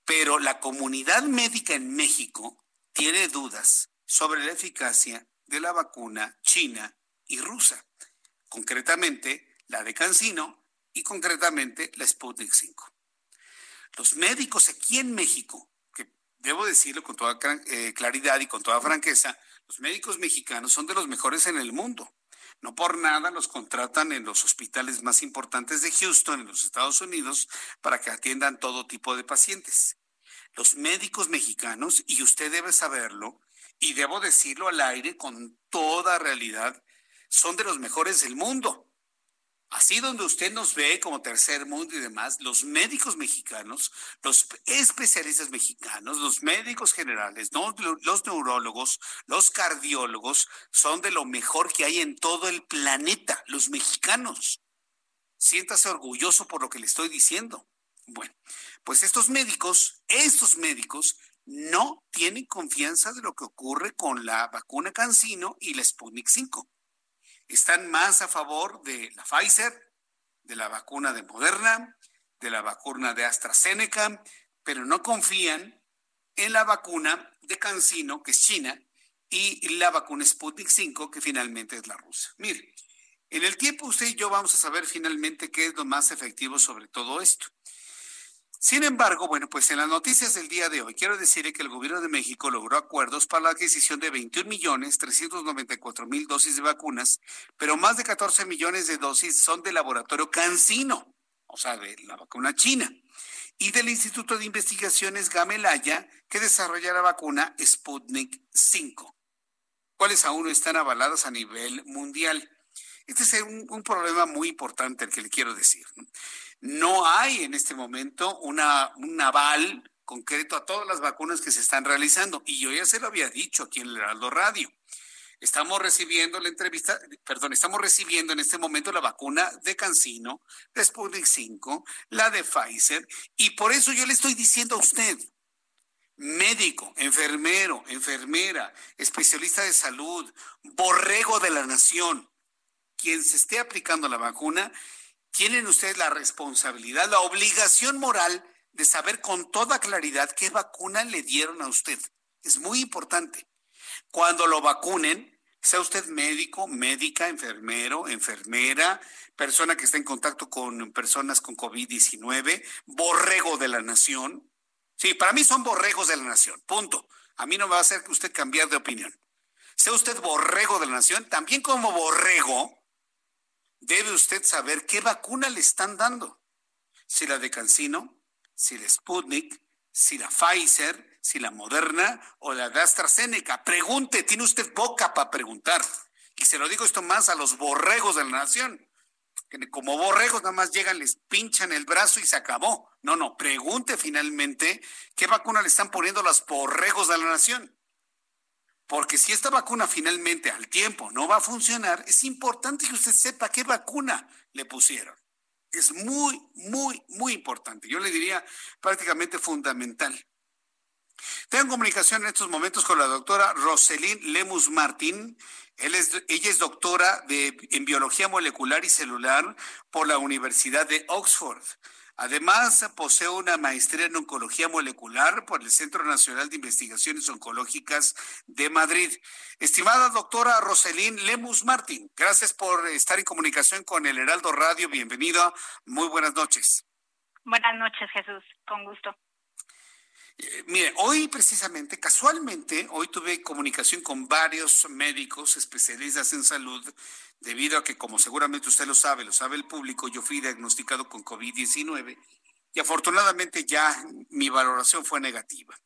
S1: Pero la comunidad médica en México tiene dudas sobre la eficacia de la vacuna china y rusa, concretamente la de Cancino y concretamente la Sputnik 5. Los médicos aquí en México, que debo decirlo con toda eh, claridad y con toda franqueza, los médicos mexicanos son de los mejores en el mundo. No por nada los contratan en los hospitales más importantes de Houston, en los Estados Unidos, para que atiendan todo tipo de pacientes. Los médicos mexicanos, y usted debe saberlo, y debo decirlo al aire con toda realidad, son de los mejores del mundo. Así donde usted nos ve como tercer mundo y demás, los médicos mexicanos, los especialistas mexicanos, los médicos generales, los neurólogos, los cardiólogos, son de lo mejor que hay en todo el planeta, los mexicanos. Siéntase orgulloso por lo que le estoy diciendo. Bueno, pues estos médicos, estos médicos no tienen confianza de lo que ocurre con la vacuna Cancino y la Sputnik 5. Están más a favor de la Pfizer, de la vacuna de Moderna, de la vacuna de AstraZeneca, pero no confían en la vacuna de Cancino, que es China, y la vacuna Sputnik 5, que finalmente es la rusa. Mire, en el tiempo usted y yo vamos a saber finalmente qué es lo más efectivo sobre todo esto. Sin embargo, bueno, pues en las noticias del día de hoy quiero decirle que el gobierno de México logró acuerdos para la adquisición de 21 millones 394 mil dosis de vacunas, pero más de 14 millones de dosis son del laboratorio Cancino, o sea, de la vacuna china, y del Instituto de Investigaciones Gamelaya, que desarrolla la vacuna Sputnik 5, cuáles aún no están avaladas a nivel mundial. Este es un, problema muy importante el que le quiero decir. No hay en este momento una, un aval concreto a todas las vacunas que se están realizando. Y yo ya se lo había dicho aquí en el Heraldo Radio. Estamos recibiendo la entrevista, perdón, estamos recibiendo en este momento la vacuna de Cancino, de Sputnik 5, la de Pfizer, y por eso yo le estoy diciendo a usted, médico, enfermero, enfermera, especialista de salud, borrego de la nación, quien se esté aplicando la vacuna, tienen ustedes la responsabilidad, la obligación moral de saber con toda claridad qué vacuna le dieron a usted. Es muy importante. Cuando lo vacunen, sea usted médico, médica, enfermero, enfermera, persona que está en contacto con personas con COVID-19, borrego de la nación. Sí, para mí son borregos de la nación, punto. A mí no me va a hacer que usted cambiar de opinión. Sea usted borrego de la nación, también como borrego, debe usted saber qué vacuna le están dando. Si la de Cancino, si la Sputnik, si la Pfizer, si la Moderna o la de AstraZeneca. Pregunte, tiene usted boca para preguntar. Y se lo digo esto más a los borregos de la nación. Que como borregos nada más llegan, les pinchan el brazo y se acabó. No, no, pregunte finalmente qué vacuna le están poniendo los borregos de la nación. Porque si esta vacuna finalmente al tiempo no va a funcionar, es importante que usted sepa qué vacuna le pusieron. Es muy, muy, muy importante. Yo le diría prácticamente fundamental. Tengo comunicación en estos momentos con la doctora Roselyn Lemus Martín. ella es doctora en biología molecular y celular por la Universidad de Oxford. Además, posee una maestría en oncología molecular por el Centro Nacional de Investigaciones Oncológicas de Madrid. Estimada doctora Roselín Lemus Martín, gracias por estar en comunicación con el Heraldo Radio. Bienvenida. Muy buenas noches.
S13: Buenas noches, Jesús. Con gusto.
S1: Eh, mire, hoy precisamente, casualmente, hoy tuve comunicación con varios médicos especialistas en salud debido a que, como seguramente usted lo sabe, lo sabe el público, yo fui diagnosticado con COVID-19 y afortunadamente ya mi valoración fue negativa.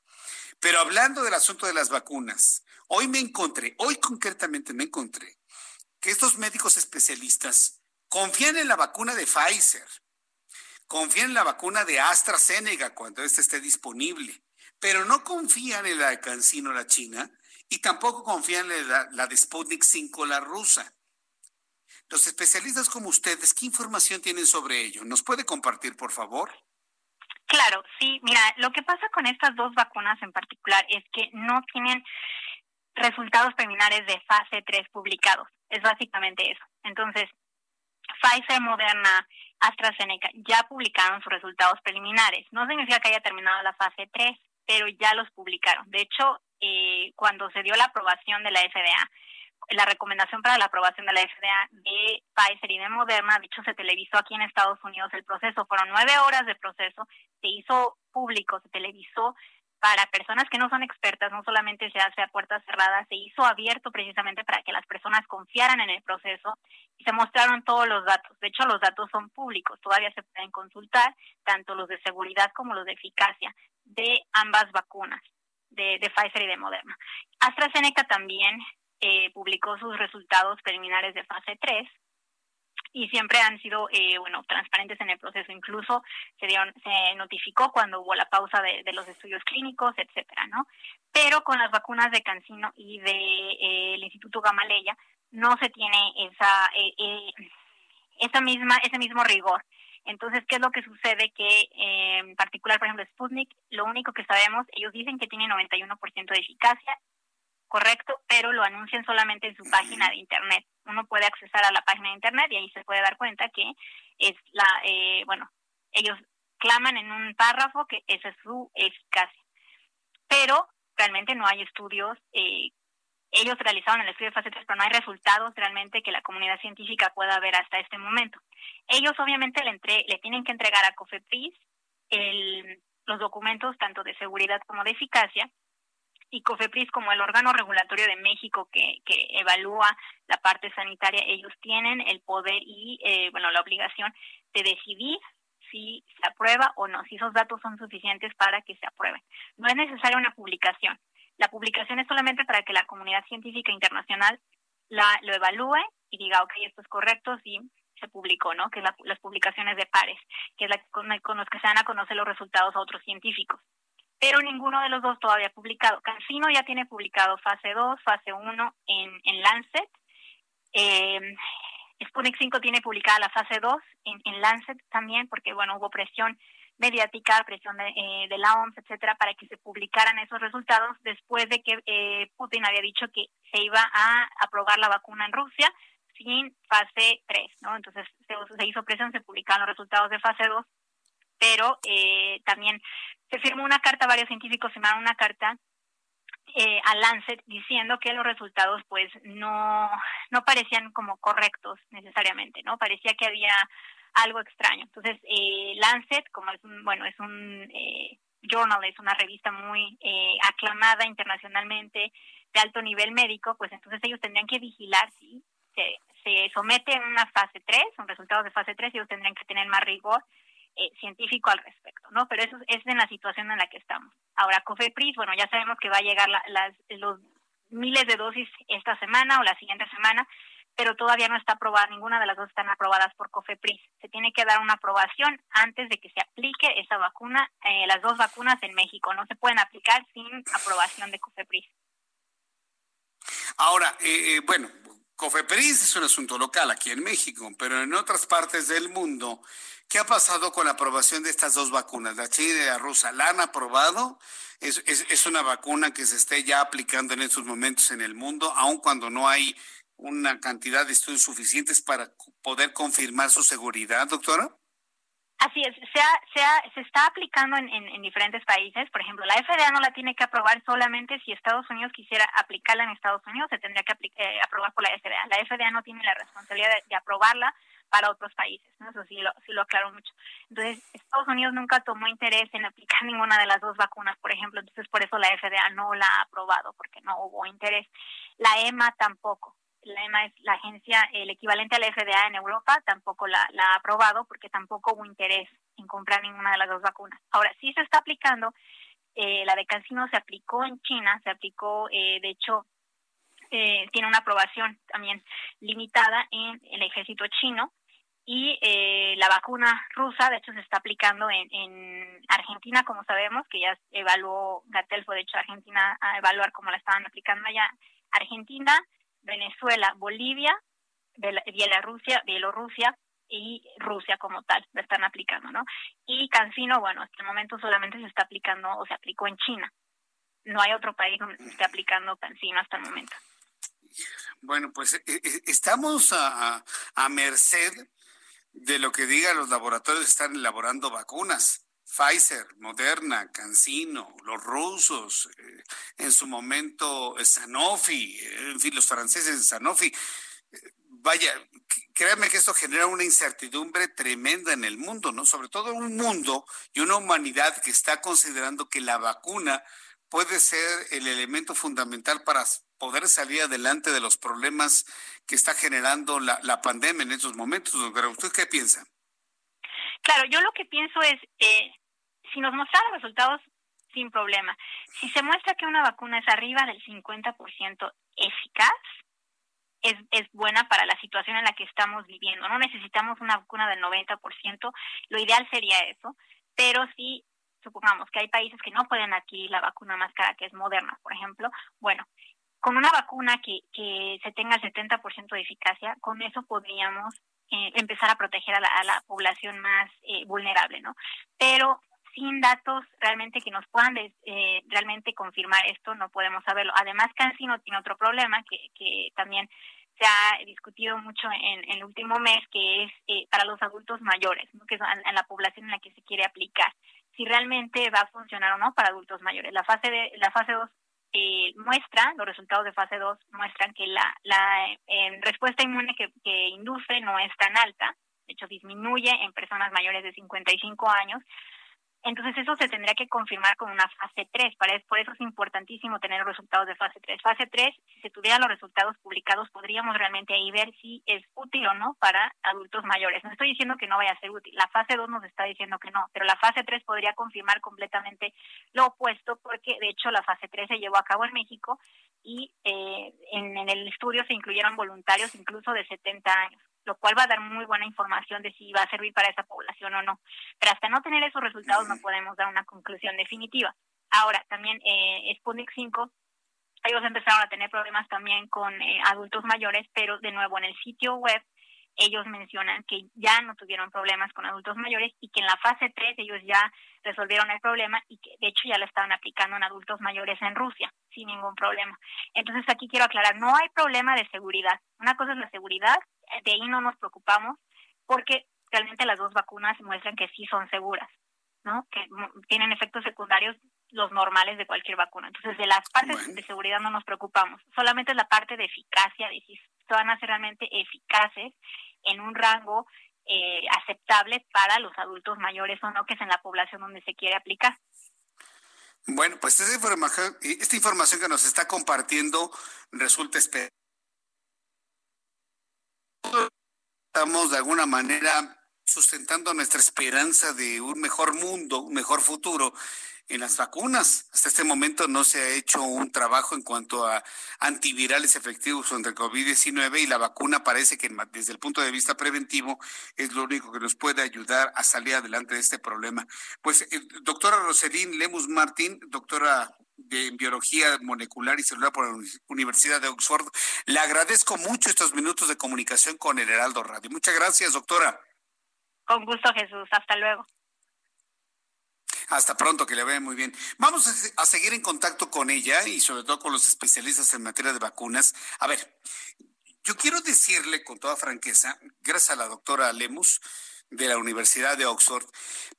S1: Pero hablando del asunto de las vacunas, hoy me encontré, hoy concretamente me encontré que estos médicos especialistas confían en la vacuna de Pfizer, confían en la vacuna de AstraZeneca cuando ésta esté disponible, pero no confían en la de CanSino, la china, y tampoco confían en la, de Sputnik 5, la rusa. Los especialistas como ustedes, ¿qué información tienen sobre ello? ¿Nos puede compartir, por favor?
S13: Claro, sí. Mira, lo que pasa con estas dos vacunas en particular es que no tienen resultados preliminares de fase 3 publicados. Es básicamente eso. Entonces, Pfizer, Moderna, AstraZeneca ya publicaron sus resultados preliminares. No significa que haya terminado la fase 3, pero ya los publicaron. De hecho, eh, cuando se dio la aprobación de la FDA, la recomendación para la aprobación de la FDA de Pfizer y de Moderna, de hecho se televisó aquí en Estados Unidos el proceso, fueron nueve horas de proceso, se hizo público, se televisó para personas que no son expertas, no solamente se hace a puertas cerradas, se hizo abierto precisamente para que las personas confiaran en el proceso y se mostraron todos los datos. De hecho, los datos son públicos, todavía se pueden consultar, tanto los de seguridad como los de eficacia de ambas vacunas, de, Pfizer y de Moderna. AstraZeneca también eh, publicó sus resultados preliminares de fase 3 y siempre han sido eh, bueno transparentes en el proceso. Incluso se dieron se notificó cuando hubo la pausa de, los estudios clínicos etcétera no pero con las vacunas de Cancino y de eh, Instituto Gamaleya no se tiene esa esa misma ese mismo rigor. Entonces, ¿qué es lo que sucede? Que en particular, por ejemplo, Sputnik, lo único que sabemos, ellos dicen que tiene 91% de eficacia correcto, pero lo anuncian solamente en su página de internet. Uno puede accesar a la página de internet y ahí se puede dar cuenta que es la, eh, bueno, ellos claman en un párrafo que esa es su eficacia. Pero realmente no hay estudios, eh, ellos realizaron el estudio de fase 3, pero no hay resultados realmente que la comunidad científica pueda ver hasta este momento. Ellos obviamente le, entre, le tienen que entregar a COFEPRIS los documentos tanto de seguridad como de eficacia y COFEPRIS como el órgano regulatorio de México que, que evalúa la parte sanitaria, ellos tienen el poder y, eh, bueno, la obligación de decidir si se aprueba o no, si esos datos son suficientes para que se aprueben. No es necesaria una publicación. La publicación es solamente para que la comunidad científica internacional la, lo evalúe y diga, ok, esto es correcto, sí, se publicó, ¿no? Que es las publicaciones de pares, que es la, con, con los que se van a conocer los resultados a otros científicos pero ninguno de los dos todavía ha publicado. Cancino ya tiene publicado fase 2, fase 1 en, en Lancet. Eh, Sputnik 5 tiene publicada la fase 2 en, en, Lancet también, porque bueno, hubo presión mediática, presión de, eh, de, la OMS, etcétera, para que se publicaran esos resultados después de que eh, Putin había dicho que se iba a aprobar la vacuna en Rusia sin fase 3, ¿no? Entonces se, se hizo presión, se publicaron los resultados de fase 2 pero eh, también se firmó una carta, varios científicos firmaron una carta eh, a Lancet diciendo que los resultados pues no, no parecían como correctos necesariamente, ¿no? Parecía que había algo extraño. Entonces, eh, Lancet, como es un, bueno, es un eh, journal, es una revista muy eh, aclamada internacionalmente de alto nivel médico, pues entonces ellos tendrían que vigilar si se, se somete en una fase 3, son resultados de fase 3, ellos tendrían que tener más rigor eh, científico al respecto, ¿no? Pero eso es en la situación en la que estamos. Ahora, COFEPRIS, bueno, ya sabemos que va a llegar las, los miles de dosis esta semana o la siguiente semana, pero todavía no está aprobada, ninguna de las dos están aprobadas por COFEPRIS. Se tiene que dar una aprobación antes de que se aplique esa vacuna, eh, las dos vacunas en México. No se pueden aplicar sin aprobación de COFEPRIS.
S1: Ahora, eh, eh, bueno, COFEPRIS es un asunto local aquí en México, pero en otras partes del mundo, ¿qué ha pasado con la aprobación de estas dos vacunas, la china y la rusa? ¿La han aprobado? Es, es, es una vacuna que se esté ya aplicando en estos momentos en el mundo, aun cuando no hay una cantidad de estudios suficientes para poder confirmar su seguridad, doctora?
S13: Así es, se, se está aplicando en, en, diferentes países. Por ejemplo, la FDA no la tiene que aprobar solamente si Estados Unidos quisiera aplicarla en Estados Unidos, se tendría que eh, aprobar por la FDA. La FDA no tiene la responsabilidad de, aprobarla para otros países, ¿no? Eso sí lo, sí lo aclaro mucho. Entonces, Estados Unidos nunca tomó interés en aplicar ninguna de las dos vacunas, por ejemplo, entonces por eso la FDA no la ha aprobado, porque no hubo interés. La EMA tampoco la EMA es la agencia, el equivalente a la FDA en Europa, tampoco la, ha aprobado porque tampoco hubo interés en comprar ninguna de las dos vacunas. Ahora, sí se está aplicando, eh, la de Cancino se aplicó en China, se aplicó, eh, de hecho, eh, tiene una aprobación también limitada en el ejército chino y la vacuna rusa, de hecho, se está aplicando en, en Argentina, como sabemos, que ya evaluó, Gatel fue de hecho Argentina a evaluar cómo la estaban aplicando allá. Argentina, Venezuela, Bolivia, Bielorrusia, Bielorrusia y Rusia como tal, la están aplicando, ¿no? Y Cancino, bueno, hasta el momento solamente se está aplicando o se aplicó en China. No hay otro país donde esté aplicando Cancino hasta el momento.
S1: Bueno, pues eh, eh, estamos a, a merced de lo que digan los laboratorios están elaborando vacunas. Pfizer, Moderna, Cancino, los rusos, eh, en su momento eh, Sanofi, en fin, los franceses Sanofi. Eh, vaya, créanme que esto genera una incertidumbre tremenda en el mundo, ¿no? Sobre todo un mundo y una humanidad que está considerando que la vacuna puede ser el elemento fundamental para poder salir adelante de los problemas que está generando la, la pandemia en estos momentos. ¿Usted qué piensa?
S13: Claro, yo lo que pienso es, eh, si nos mostraran resultados, sin problema. Si se muestra que una vacuna es arriba del 50% eficaz, es, es buena para la situación en la que estamos viviendo. No necesitamos una vacuna del 90%, lo ideal sería eso, pero si supongamos que hay países que no pueden adquirir la vacuna más cara, que es moderna, por ejemplo, bueno, con una vacuna que, que se tenga el 70% de eficacia, con eso podríamos eh, empezar a proteger a la, a la población más eh, vulnerable, ¿no? Pero sin datos realmente que nos puedan eh, realmente confirmar esto, no podemos saberlo. Además, Cancino tiene otro problema que, que también se ha discutido mucho en, el último mes, que es eh, para los adultos mayores, que es en, la población en la que se quiere aplicar. Si realmente va a funcionar o no para adultos mayores. La fase de la fase 2 eh, muestra, los resultados de fase 2 muestran que la, la respuesta inmune que, que induce no es tan alta, de hecho disminuye en personas mayores de 55 años, entonces eso se tendría que confirmar con una fase 3, para, por eso es importantísimo tener los resultados de fase 3. Fase 3, si se tuvieran los resultados publicados, podríamos realmente ahí ver si es útil o no para adultos mayores. No estoy diciendo que no vaya a ser útil, la fase 2 nos está diciendo que no, pero la fase 3 podría confirmar completamente lo opuesto, porque de hecho la fase 3 se llevó a cabo en México y eh, en, en el estudio se incluyeron voluntarios incluso de 70 años lo cual va a dar muy buena información de si va a servir para esa población o no. Pero hasta no tener esos resultados no podemos dar una conclusión definitiva. Ahora, también eh, Sputnik 5, ellos empezaron a tener problemas también con eh, adultos mayores, pero de nuevo en el sitio web ellos mencionan que ya no tuvieron problemas con adultos mayores y que en la fase 3 ellos ya resolvieron el problema y que de hecho ya lo estaban aplicando en adultos mayores en Rusia sin ningún problema. Entonces aquí quiero aclarar, no hay problema de seguridad. Una cosa es la seguridad de ahí no nos preocupamos porque realmente las dos vacunas muestran que sí son seguras, ¿no? Que tienen efectos secundarios los normales de cualquier vacuna. Entonces, de las partes de seguridad no nos preocupamos, solamente es la parte de eficacia, de si van a ser realmente eficaces en un rango eh, aceptable para los adultos mayores o no, que es en la población donde se quiere aplicar.
S1: Bueno, pues esta información, esta información que nos está compartiendo resulta esperada estamos de alguna manera sustentando nuestra esperanza de un mejor mundo, un mejor futuro en las vacunas. Hasta este momento no se ha hecho un trabajo en cuanto a antivirales efectivos contra el COVID-19 y la vacuna parece que desde el punto de vista preventivo es lo único que nos puede ayudar a salir adelante de este problema. Pues, eh, doctora Roselín Lemus Martín, doctora de Biología Molecular y Celular por la Universidad de Oxford, le agradezco mucho estos minutos de comunicación con el Heraldo Radio. Muchas gracias, doctora.
S13: Con gusto, Jesús. Hasta luego.
S1: Hasta pronto, que le vaya muy bien. Vamos a, seguir en contacto con ella y sobre todo con los especialistas en materia de vacunas. A ver, yo quiero decirle con toda franqueza, gracias a la doctora Lemus de la Universidad de Oxford,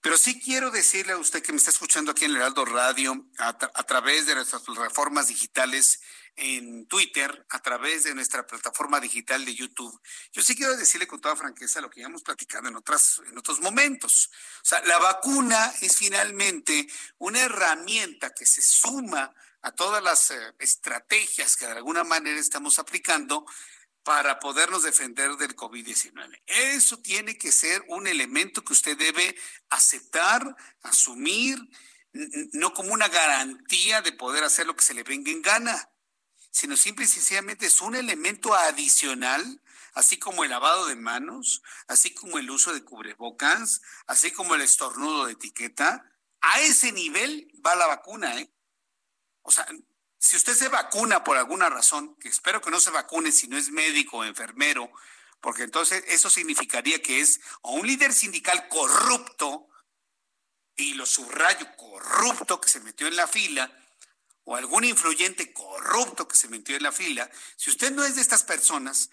S1: pero sí quiero decirle a usted que me está escuchando aquí en el Heraldo Radio a, través de nuestras reformas digitales en Twitter, a través de nuestra plataforma digital de YouTube. Yo sí quiero decirle con toda franqueza lo que ya hemos platicado en, otras, en otros momentos. O sea, la vacuna es finalmente una herramienta que se suma a todas las eh, estrategias que de alguna manera estamos aplicando para podernos defender del COVID-19. Eso tiene que ser un elemento que usted debe aceptar, asumir, no como una garantía de poder hacer lo que se le venga en gana sino simple y sencillamente es un elemento adicional, así como el lavado de manos, así como el uso de cubrebocas, así como el estornudo de etiqueta. A ese nivel va la vacuna, ¿eh? O sea, si usted se vacuna por alguna razón, que espero que no se vacune si no es médico o enfermero, porque entonces eso significaría que es o un líder sindical corrupto, y lo subrayo, corrupto que se metió en la fila, o algún influyente corrupto que se metió en la fila, si usted no es de estas personas,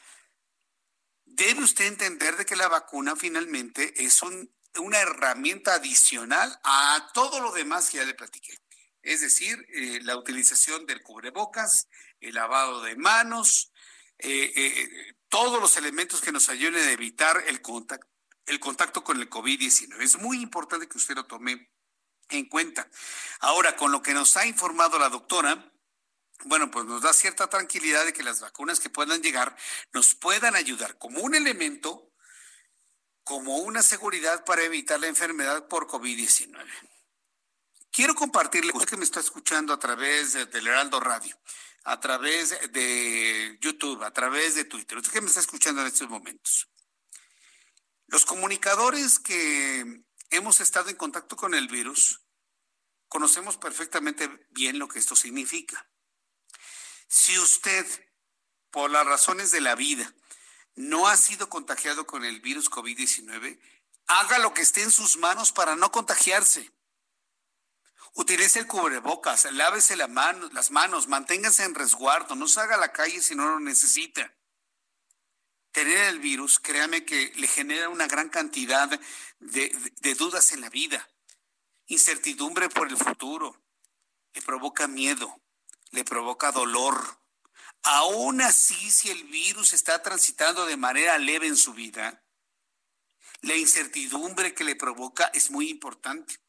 S1: debe usted entender de que la vacuna finalmente es una herramienta adicional a todo lo demás que ya le platiqué. Es decir, eh, la utilización del cubrebocas, el lavado de manos, eh, eh, todos los elementos que nos ayuden a evitar el contacto, el contacto con el COVID-19. Es muy importante que usted lo tome en cuenta. Ahora, con lo que nos ha informado la doctora, bueno, pues nos da cierta tranquilidad de que las vacunas que puedan llegar nos puedan ayudar como un elemento, como una seguridad para evitar la enfermedad por COVID-19. Quiero compartirle, usted que me está escuchando a través del Heraldo Radio, a través de YouTube, a través de Twitter, usted que me está escuchando en estos momentos. Los comunicadores que hemos estado en contacto con el virus, conocemos perfectamente bien lo que esto significa. Si usted, por las razones de la vida, no ha sido contagiado con el virus COVID-19, haga lo que esté en sus manos para no contagiarse. Utilice el cubrebocas, lávese las manos, manténgase en resguardo, no salga a la calle si no lo necesita tener el virus, créame que le genera una gran cantidad de, dudas en la vida, incertidumbre por el futuro, le provoca miedo, le provoca dolor. Aún así, si el virus está transitando de manera leve en su vida, la incertidumbre que le provoca es muy importante.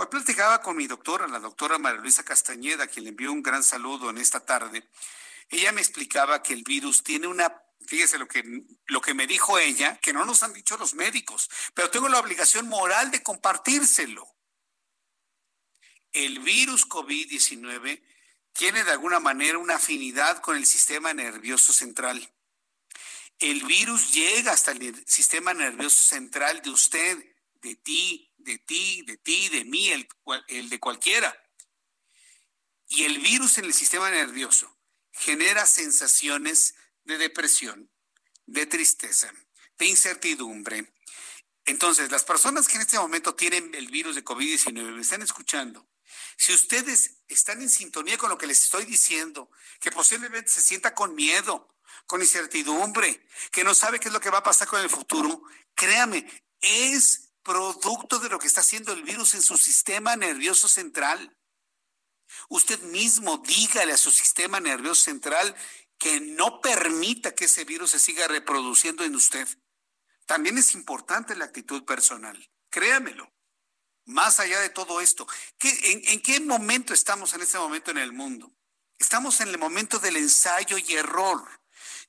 S1: Hoy platicaba con mi doctora, la doctora María Luisa Castañeda, quien le envió un gran saludo en esta tarde. Ella me explicaba que el virus tiene una fíjese lo que, lo que me dijo ella, que no nos han dicho los médicos, pero tengo la obligación moral de compartírselo. El virus COVID-19 tiene de alguna manera una afinidad con el sistema nervioso central. El virus llega hasta el sistema nervioso central de usted, de ti, de ti, de ti, de mí, el, el de cualquiera. Y el virus en el sistema nervioso genera sensaciones de depresión, de tristeza, de incertidumbre. Entonces, las personas que en este momento tienen el virus de COVID-19 me están escuchando. Si ustedes están en sintonía con lo que les estoy diciendo, que posiblemente se sienta con miedo, con incertidumbre, que no sabe qué es lo que va a pasar con el futuro, créame, es producto de lo que está haciendo el virus en su sistema nervioso central. Usted mismo dígale a su sistema nervioso central que no permita que ese virus se siga reproduciendo en usted. También es importante la actitud personal, créamelo. Más allá de todo esto, en, ¿en qué momento estamos en este momento en el mundo? Estamos en el momento del ensayo y error.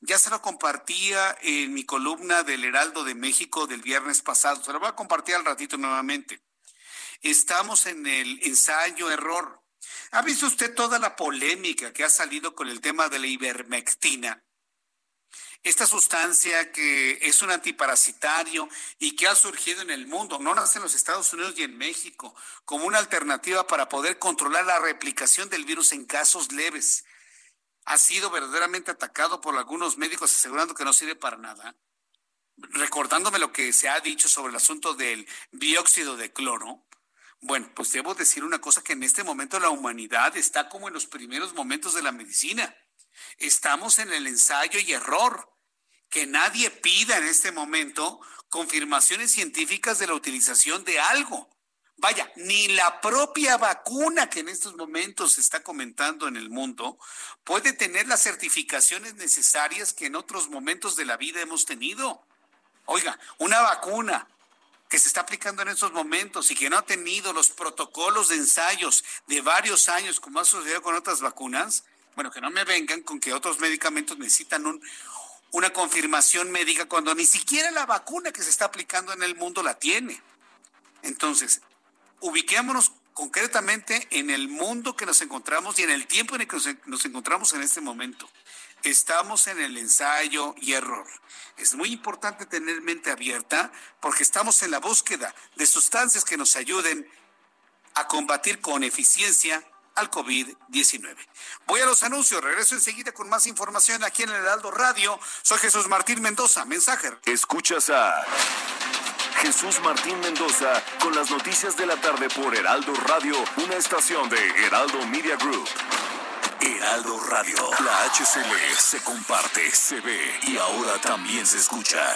S1: Ya se lo compartía en mi columna del Heraldo de México del viernes pasado. Se lo voy a compartir al ratito nuevamente. Estamos en el ensayo error. ¿Ha visto usted toda la polémica que ha salido con el tema de la ivermectina? Esta sustancia que es un antiparasitario y que ha surgido en el mundo, no nace en los Estados Unidos y en México, como una alternativa para poder controlar la replicación del virus en casos leves ha sido verdaderamente atacado por algunos médicos asegurando que no sirve para nada, recordándome lo que se ha dicho sobre el asunto del dióxido de cloro, bueno, pues debo decir una cosa que en este momento la humanidad está como en los primeros momentos de la medicina. Estamos en el ensayo y error. Que nadie pida en este momento confirmaciones científicas de la utilización de algo. Vaya, ni la propia vacuna que en estos momentos se está comentando en el mundo puede tener las certificaciones necesarias que en otros momentos de la vida hemos tenido. Oiga, una vacuna que se está aplicando en estos momentos y que no ha tenido los protocolos de ensayos de varios años como ha sucedido con otras vacunas, bueno, que no me vengan con que otros medicamentos necesitan un, una confirmación médica cuando ni siquiera la vacuna que se está aplicando en el mundo la tiene. Entonces, ubiquémonos concretamente en el mundo que nos encontramos y en el tiempo en el que nos encontramos en este momento. Estamos en el ensayo y error. Es muy importante tener mente abierta porque estamos en la búsqueda de sustancias que nos ayuden a combatir con eficiencia al COVID-19. Voy a los anuncios, regreso enseguida con más información aquí en el Heraldo Radio. Soy Jesús Martín Mendoza, mensaje.
S10: Escuchas a Jesús Martín Mendoza con las noticias de la tarde por Heraldo Radio, una estación de Heraldo Media Group. Heraldo Radio, la HCL se comparte, se ve y ahora también se escucha.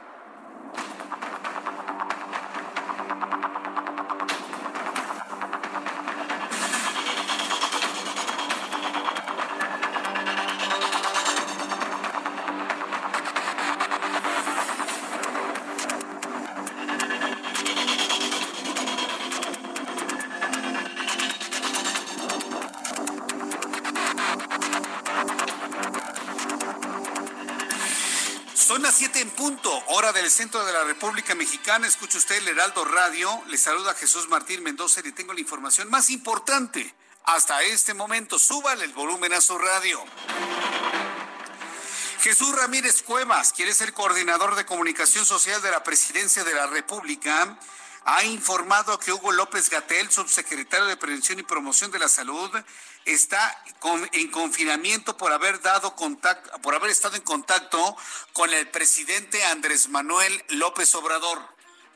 S1: Centro de la República Mexicana. Escucha usted el Heraldo Radio. Le saluda Jesús Martín Mendoza y tengo la información más importante hasta este momento. Súbale el volumen a su radio. Jesús Ramírez Cuevas quiere ser coordinador de comunicación social de la Presidencia de la República. Ha informado que Hugo López Gatel, subsecretario de Prevención y Promoción de la Salud, está en confinamiento por haber dado contacto, por haber estado en contacto con el presidente Andrés Manuel López Obrador.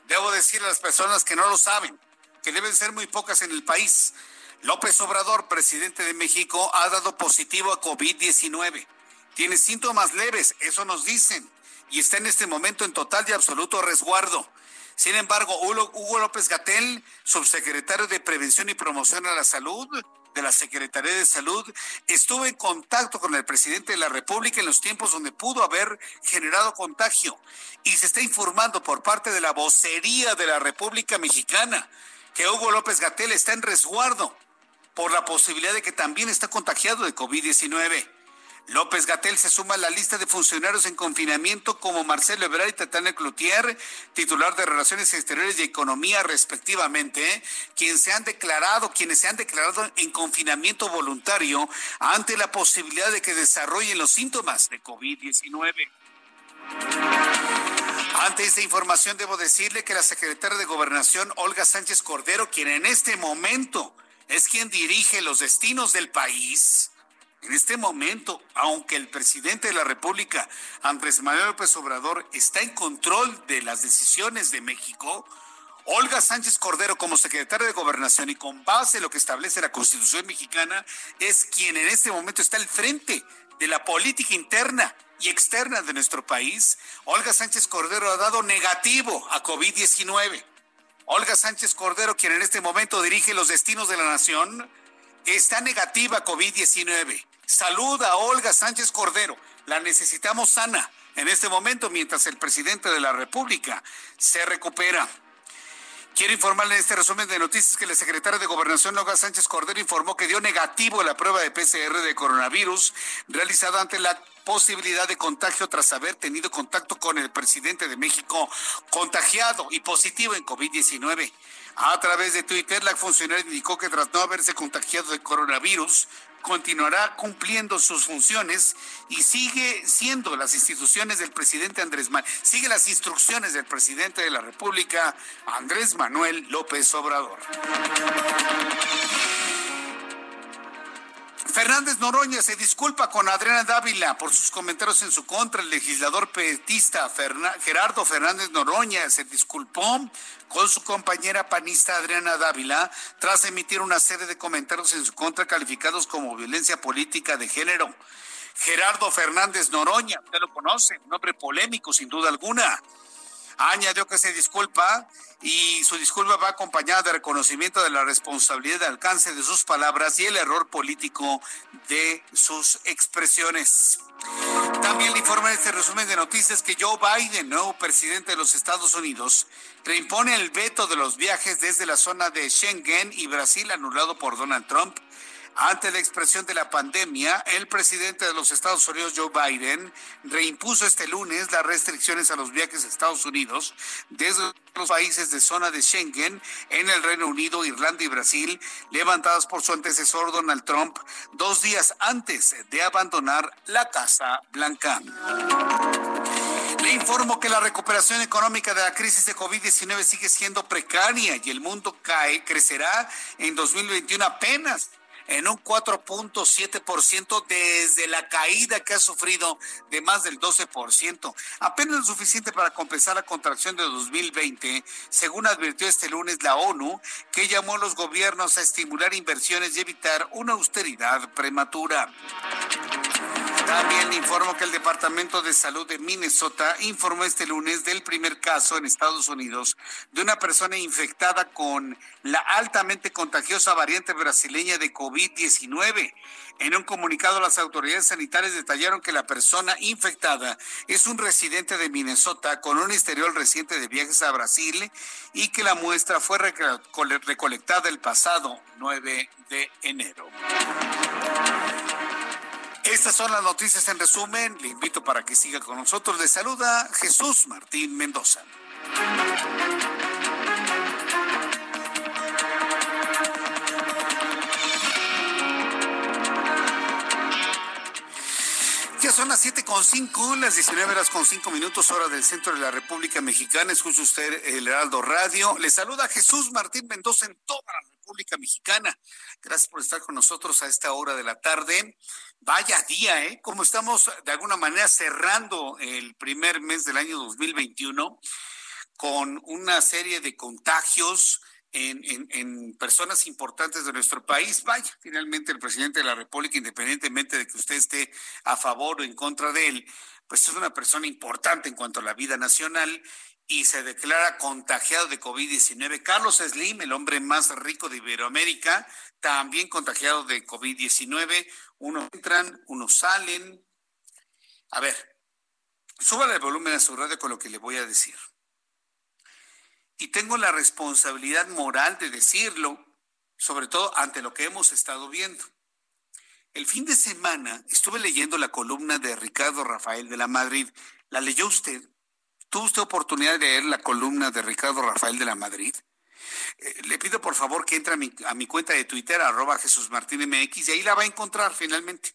S1: Debo decir a las personas que no lo saben, que deben ser muy pocas en el país. López Obrador, presidente de México, ha dado positivo a COVID-19. Tiene síntomas leves, eso nos dicen, y está en este momento en total y absoluto resguardo. Sin embargo, Hugo López Gatel, subsecretario de Prevención y Promoción a la Salud, de la Secretaría de Salud, estuvo en contacto con el presidente de la República en los tiempos donde pudo haber generado contagio y se está informando por parte de la vocería de la República Mexicana que Hugo López Gatel está en resguardo por la posibilidad de que también está contagiado de COVID-19. López Gatel se suma a la lista de funcionarios en confinamiento como Marcelo Ebrard y Tatana Cloutier, titular de Relaciones Exteriores y Economía respectivamente, quienes se han declarado, quienes se han declarado en confinamiento voluntario ante la posibilidad de que desarrollen los síntomas de COVID-19. Ante esta información debo decirle que la secretaria de Gobernación, Olga Sánchez Cordero, quien en este momento es quien dirige los destinos del país, en este momento, aunque el presidente de la República, Andrés Manuel López Obrador, está en control de las decisiones de México, Olga Sánchez Cordero, como secretaria de Gobernación y con base en lo que establece la Constitución mexicana, es quien en este momento está al frente de la política interna y externa de nuestro país. Olga Sánchez Cordero ha dado negativo a COVID-19. Olga Sánchez Cordero, quien en este momento dirige los destinos de la nación, está negativa a COVID-19. Saluda a Olga Sánchez Cordero. La necesitamos sana en este momento mientras el presidente de la República se recupera. Quiero informarle en este resumen de noticias que la secretaria de Gobernación, Olga Sánchez Cordero, informó que dio negativo la prueba de PCR de coronavirus realizada ante la posibilidad de contagio tras haber tenido contacto con el presidente de México contagiado y positivo en COVID-19. A través de Twitter, la funcionaria indicó que tras no haberse contagiado de coronavirus, continuará cumpliendo sus funciones y sigue siendo las instituciones del presidente Andrés Manuel, sigue las instrucciones del presidente de la República, Andrés Manuel López Obrador. Fernández Noroña se disculpa con Adriana Dávila por sus comentarios en su contra. El legislador petista Gerardo Fernández Noroña se disculpó con su compañera panista Adriana Dávila tras emitir una serie de comentarios en su contra calificados como violencia política de género. Gerardo Fernández Noroña, usted lo conoce, un hombre polémico sin duda alguna. Añadió que se disculpa y su disculpa va acompañada de reconocimiento de la responsabilidad de alcance de sus palabras y el error político de sus expresiones. También le informa este resumen de noticias que Joe Biden, nuevo presidente de los Estados Unidos, reimpone el veto de los viajes desde la zona de Schengen y Brasil anulado por Donald Trump ante la expresión de la pandemia, el presidente de los Estados Unidos, Joe Biden, reimpuso este lunes las restricciones a los viajes a Estados Unidos desde los países de zona de Schengen en el Reino Unido, Irlanda y Brasil, levantadas por su antecesor Donald Trump dos días antes de abandonar la Casa Blanca. Le informo que la recuperación económica de la crisis de COVID-19 sigue siendo precaria y el mundo cae, crecerá en 2021 apenas en un 4.7% desde la caída que ha sufrido de más del 12%, apenas lo suficiente para compensar la contracción de 2020, según advirtió este lunes la ONU, que llamó a los gobiernos a estimular inversiones y evitar una austeridad prematura. También informo que el Departamento de Salud de Minnesota informó este lunes del primer caso en Estados Unidos de una persona infectada con la altamente contagiosa variante brasileña de COVID-19. En un comunicado, las autoridades sanitarias detallaron que la persona infectada es un residente de Minnesota con un historial reciente de viajes a Brasil y que la muestra fue recolectada el pasado 9 de enero. Estas son las noticias en resumen. Le invito para que siga con nosotros. Le saluda Jesús Martín Mendoza. Ya son las siete con cinco, las 19 horas con cinco minutos, hora del centro de la República Mexicana. Escucha usted el Heraldo Radio. Le saluda Jesús Martín Mendoza en toda la República Mexicana. Gracias por estar con nosotros a esta hora de la tarde. Vaya día, ¿eh? Como estamos de alguna manera cerrando el primer mes del año 2021 con una serie de contagios en, personas importantes de nuestro país. Vaya, finalmente el presidente de la República, independientemente de que usted esté a favor o en contra de él, pues es una persona importante en cuanto a la vida nacional y se declara contagiado de COVID-19. Carlos Slim, el hombre más rico de Iberoamérica, también contagiado de COVID-19. Unos entran, unos salen. A ver, suba el volumen a su radio con lo que le voy a decir. Y tengo la responsabilidad moral de decirlo, sobre todo ante lo que hemos estado viendo. El fin de semana estuve leyendo la columna de Ricardo Rafael de la Madrid. ¿La leyó usted? ¿Tuvo usted oportunidad de leer la columna de Ricardo Rafael de la Madrid? Le pido por favor que entre a mi, cuenta de Twitter, arroba Jesús Martín MX, y ahí la va a encontrar finalmente.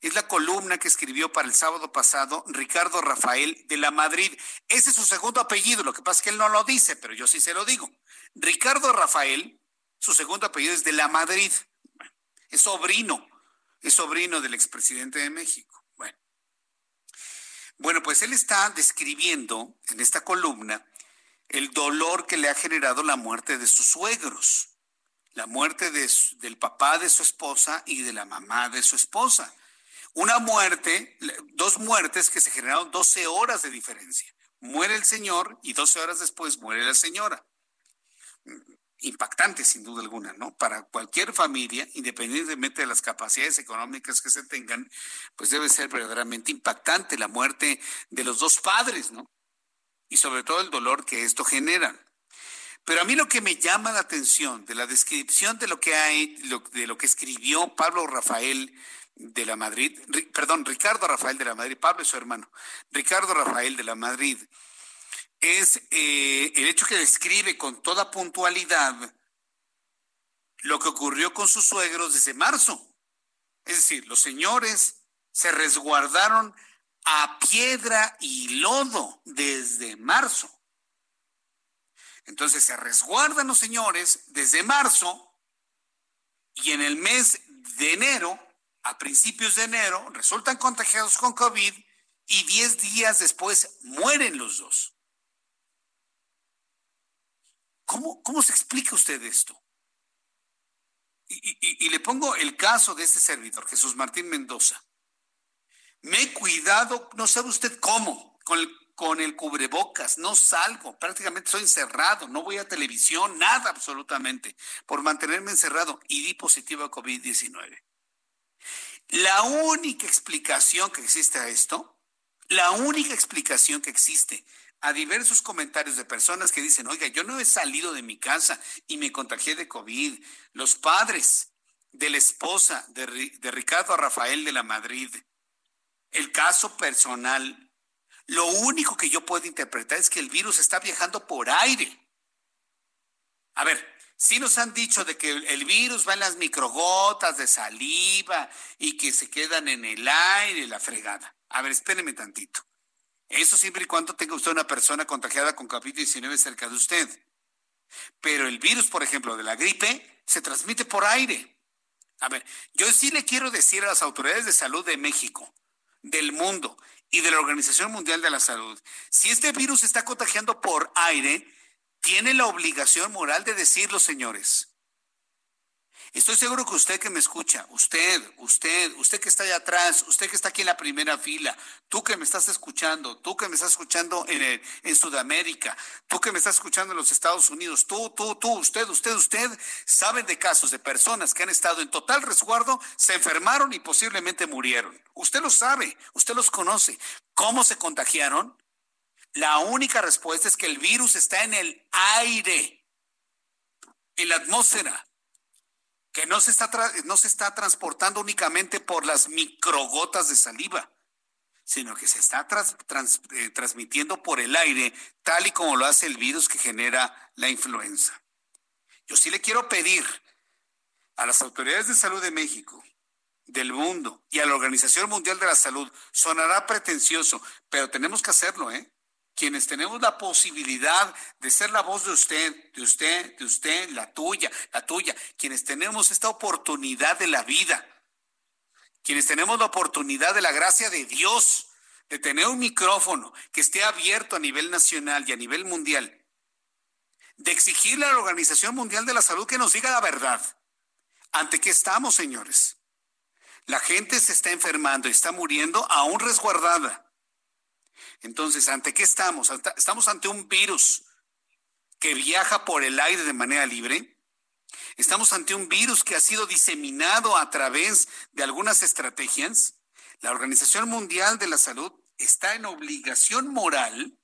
S1: Es la columna que escribió para el sábado pasado Ricardo Rafael de la Madrid. Ese es su segundo apellido, lo que pasa es que él no lo dice, pero yo sí se lo digo. Ricardo Rafael, su segundo apellido es de la Madrid. Es sobrino, es sobrino del expresidente de México. Bueno, pues él está describiendo en esta columna el dolor que le ha generado la muerte de sus suegros, la muerte del papá de su esposa y de la mamá de su esposa. Una muerte, dos muertes que se generaron 12 horas de diferencia. Muere el señor y 12 horas después muere la señora. impactante sin duda alguna, ¿no? Para cualquier familia, independientemente de las capacidades económicas que se tengan, pues debe ser verdaderamente impactante la muerte de los dos padres, ¿no? Y sobre todo el dolor que esto genera. Pero a mí lo que me llama la atención de la descripción de lo que hay, de lo que escribió Pablo Rafael de la Madrid, perdón, Ricardo Rafael de la Madrid, Pablo es su hermano, Ricardo Rafael de la Madrid, es eh, el hecho que describe con toda puntualidad lo que ocurrió con sus suegros desde marzo. Es decir, los señores se resguardaron a piedra y lodo desde marzo. Entonces se resguardan los señores desde marzo y en el mes de enero, a principios de enero, resultan contagiados con COVID y 10 días después mueren los dos. ¿Cómo, cómo se explica usted esto? Y, y, le pongo el caso de este servidor, Jesús Martín Mendoza. Me he cuidado, no sabe usted cómo, con el, cubrebocas, no salgo, prácticamente estoy encerrado, no voy a televisión, nada absolutamente, por mantenerme encerrado y di positivo a COVID-19. La única explicación que existe a esto, la única explicación que existe a diversos comentarios de personas que dicen, oiga, yo no he salido de mi casa y me contagié de COVID. Los padres de la esposa de, de Ricardo Rafael de la Madrid, el caso personal, lo único que yo puedo interpretar es que el virus está viajando por aire. A ver, sí nos han dicho de que el virus va en las microgotas de saliva y que se quedan en el aire, la fregada. A ver, espéreme tantito. Eso siempre y cuando tenga usted una persona contagiada con COVID-19 cerca de usted. Pero el virus, por ejemplo, de la gripe, se transmite por aire. A ver, yo sí le quiero decir a las autoridades de salud de México, del mundo y de la Organización Mundial de la Salud, si este virus está contagiando por aire, tiene la obligación moral de decirlo, señores. Estoy seguro que usted que me escucha, usted, usted, usted que está allá atrás, usted que está aquí en la primera fila, tú que me estás escuchando, tú que me estás escuchando en, en Sudamérica, tú que me estás escuchando en los Estados Unidos, tú, tú, tú, usted, usted, usted, saben de casos de personas que han estado en total resguardo, se enfermaron y posiblemente murieron. Usted lo sabe, usted los conoce. ¿Cómo se contagiaron? La única respuesta es que el virus está en el aire, en la atmósfera que no se está, no se está transportando únicamente por las microgotas de saliva, sino que se está eh, transmitiendo por el aire, tal y como lo hace el virus que genera la influenza. Yo sí le quiero pedir a las autoridades de salud de México, del mundo y a la Organización Mundial de la Salud, sonará pretencioso, pero tenemos que hacerlo, ¿eh? Quienes tenemos la posibilidad de ser la voz de usted, de usted, de usted, la tuya, la tuya, quienes tenemos esta oportunidad de la vida, quienes tenemos la oportunidad de la gracia de Dios, de tener un micrófono que esté abierto a nivel nacional y a nivel mundial, de exigirle a la Organización Mundial de la Salud que nos diga la verdad. ¿Ante qué estamos, señores? La gente se está enfermando y está muriendo aún resguardada. Entonces, ¿ante qué estamos? ¿Estamos ante un virus que viaja por el aire de manera libre? ¿Estamos ante un virus que ha sido diseminado a través de algunas estrategias? La Organización Mundial de la Salud está en obligación moral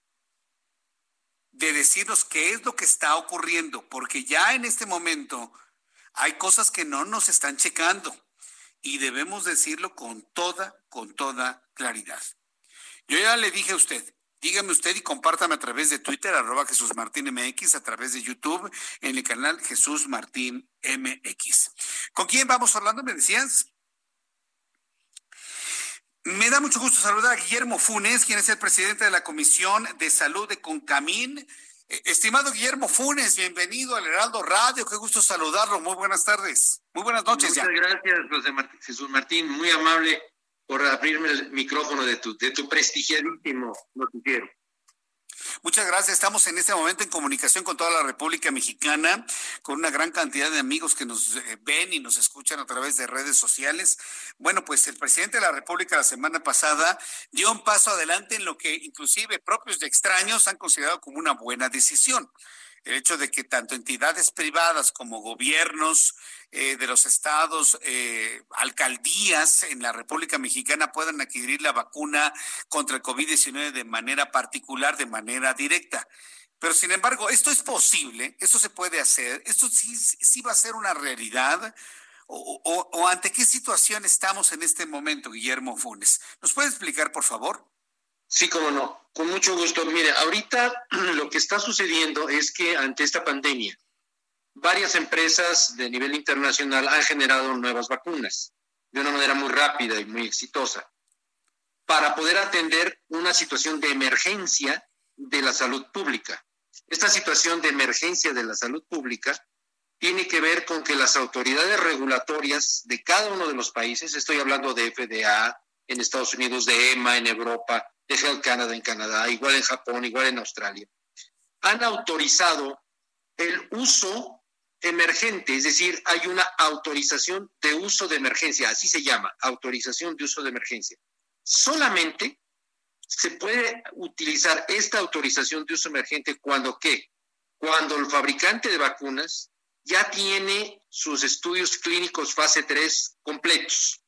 S1: de decirnos qué es lo que está ocurriendo, porque ya en este momento hay cosas que no nos están checando y debemos decirlo con toda, con toda claridad. Yo ya le dije a usted, dígame usted y compártame a través de Twitter, arroba Jesús Martín MX, a través de YouTube, en el canal Jesús Martín MX. ¿Con quién vamos hablando? Me decías. Me da mucho gusto saludar a Guillermo Funes, quien es el presidente de la Comisión de Salud de Concamín. Eh, estimado Guillermo Funes, bienvenido al Heraldo Radio. Qué gusto saludarlo. Muy buenas tardes. Muy buenas noches.
S14: Muchas gracias, José Jesús Martín. Muy amable por abrirme el micrófono de tu, de tu prestigiadísimo noticiero.
S1: Muchas gracias. Estamos en este momento en comunicación con toda la República Mexicana, con una gran cantidad de amigos que nos eh, ven y nos escuchan a través de redes sociales. Bueno, pues el presidente de la República la semana pasada dio un paso adelante en lo que inclusive propios de extraños han considerado como una buena decisión. El hecho de que tanto entidades privadas como gobiernos eh, de los estados, eh, alcaldías en la República Mexicana puedan adquirir la vacuna contra el COVID-19 de manera particular, de manera directa. Pero sin embargo, esto es posible, esto se puede hacer, esto sí, sí va a ser una realidad. O, o, ante qué situación estamos en este momento, Guillermo Funes? ¿Nos puede explicar, por favor?
S14: Sí, cómo no, con mucho gusto. Mire, ahorita lo que está sucediendo es que ante esta pandemia, varias empresas de nivel internacional han generado nuevas vacunas de una manera muy rápida y muy exitosa para poder atender una situación de emergencia de la salud pública. Esta situación de emergencia de la salud pública tiene que ver con que las autoridades regulatorias de cada uno de los países, estoy hablando de FDA en Estados Unidos, de EMA en Europa, de Health Canada en Canadá, igual en Japón, igual en Australia, han autorizado el uso emergente, es decir, hay una autorización de uso de emergencia, así se llama, autorización de uso de emergencia. Solamente se puede utilizar esta autorización de uso emergente cuando qué? Cuando el fabricante de vacunas ya tiene sus estudios clínicos fase 3 completos.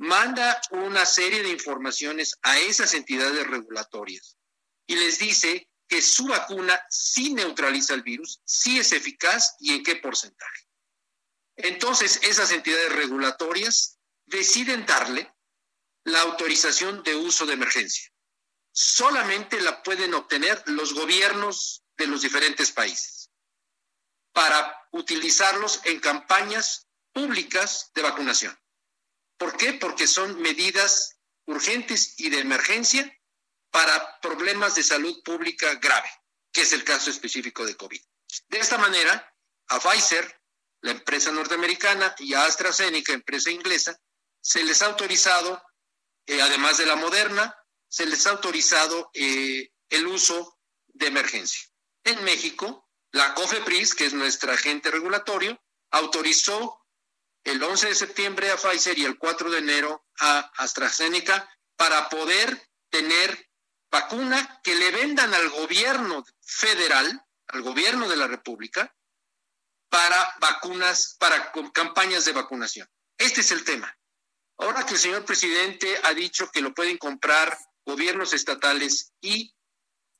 S14: Manda una serie de informaciones a esas entidades regulatorias y les dice que su vacuna sí neutraliza el virus, sí es eficaz y en qué porcentaje. Entonces, esas entidades regulatorias deciden darle la autorización de uso de emergencia. Solamente la pueden obtener los gobiernos de los diferentes países para utilizarlos en campañas públicas de vacunación. ¿Por qué? Porque son medidas urgentes y de emergencia para problemas de salud pública grave, que es el caso específico de COVID. De esta manera, a Pfizer, la empresa norteamericana, y a AstraZeneca, empresa inglesa, se les ha autorizado, eh, además de la moderna, se les ha autorizado eh, el uso de emergencia. En México, la COFEPRIS, que es nuestra agente regulatorio, autorizó el 11 de septiembre a Pfizer y el 4 de enero a AstraZeneca para poder tener vacuna que le vendan al gobierno federal, al gobierno de la República, para vacunas, para campañas de vacunación. Este es el tema. Ahora que el señor presidente ha dicho que lo pueden comprar gobiernos estatales y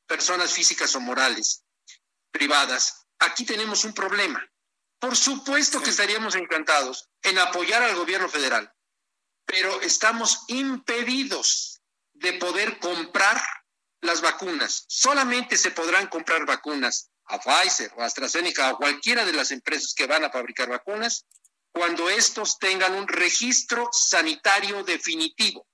S14: personas físicas o morales privadas, aquí tenemos un problema. Por supuesto que estaríamos encantados en apoyar al gobierno federal, pero estamos impedidos de poder comprar las vacunas. Solamente se podrán comprar vacunas a Pfizer o AstraZeneca o cualquiera de las empresas que van a fabricar vacunas cuando estos tengan un registro sanitario definitivo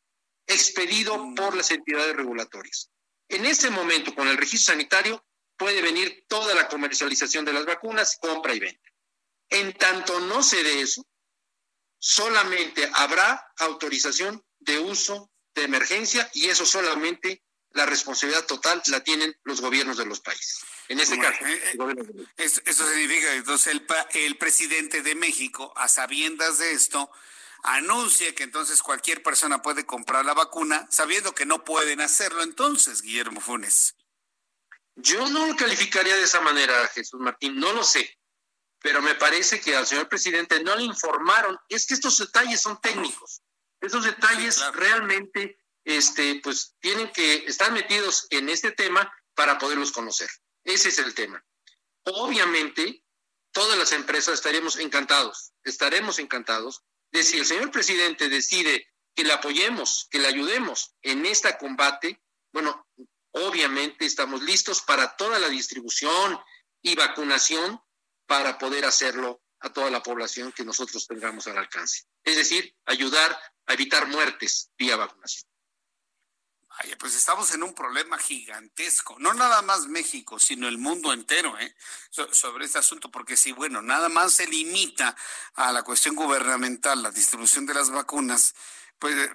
S14: expedido mm. por las entidades regulatorias. En ese momento, con el registro sanitario, puede venir toda la comercialización de las vacunas, compra y venta. En tanto no se dé eso, solamente habrá autorización de uso de emergencia y eso solamente la responsabilidad total la tienen los gobiernos de los países. En este caso, eh,
S1: eh, eso, significa que entonces el, el presidente de México, a sabiendas de esto, anuncia que entonces cualquier persona puede comprar la vacuna, sabiendo que no pueden hacerlo entonces, Guillermo Funes.
S14: Yo no lo calificaría de esa manera, Jesús Martín, no lo sé, pero me parece que al señor presidente no le informaron, es que estos detalles son técnicos, esos detalles realmente este, pues tienen que estar metidos en este tema para poderlos conocer. Ese es el tema. Obviamente, todas las empresas estaríamos encantados, estaremos encantados de si el señor presidente decide que le apoyemos, que le ayudemos en este combate, bueno, obviamente estamos listos para toda la distribución y vacunación para poder hacerlo a toda la población que nosotros tengamos al alcance. Es decir, ayudar a evitar muertes vía vacunación.
S1: Ay, pues estamos en un problema gigantesco, no nada más México, sino el mundo entero, ¿eh? sobre este asunto, porque si, bueno, nada más se limita a la cuestión gubernamental, la distribución de las vacunas, pues eh,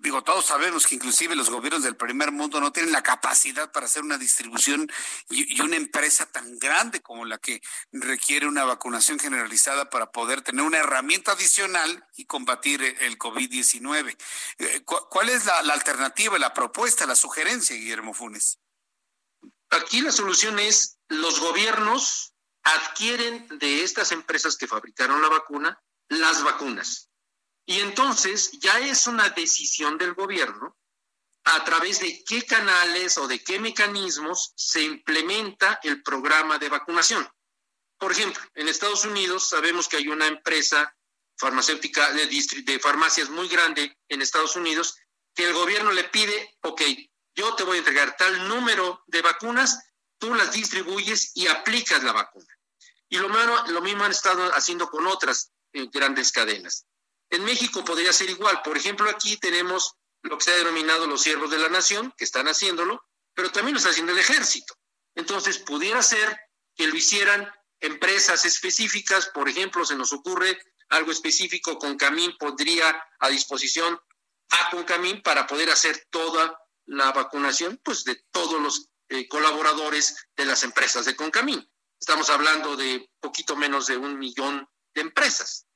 S1: digo, todos sabemos que inclusive los gobiernos del primer mundo no tienen la capacidad para hacer una distribución y, una empresa tan grande como la que requiere una vacunación generalizada para poder tener una herramienta adicional y combatir el COVID-19. Eh, ¿Cuál es la, la alternativa, la propuesta, la sugerencia, Guillermo Funes?
S14: Aquí la solución es los gobiernos adquieren de estas empresas que fabricaron la vacuna las vacunas. Y entonces ya es una decisión del gobierno a través de qué canales o de qué mecanismos se implementa el programa de vacunación. Por ejemplo, en Estados Unidos sabemos que hay una empresa farmacéutica de, de farmacias muy grande en Estados Unidos que el gobierno le pide, ok, yo te voy a entregar tal número de vacunas, tú las distribuyes y aplicas la vacuna. Y lo, lo mismo han estado haciendo con otras eh, grandes cadenas. En México podría ser igual. Por ejemplo, aquí tenemos lo que se ha denominado los siervos de la nación, que están haciéndolo, pero también lo está haciendo el ejército. Entonces, pudiera ser que lo hicieran empresas específicas, por ejemplo, se nos ocurre algo específico, con Camín podría a disposición a Concamín para poder hacer toda la vacunación pues de todos los eh, colaboradores de las empresas de Concamín. Estamos hablando de poquito menos de un millón de empresas.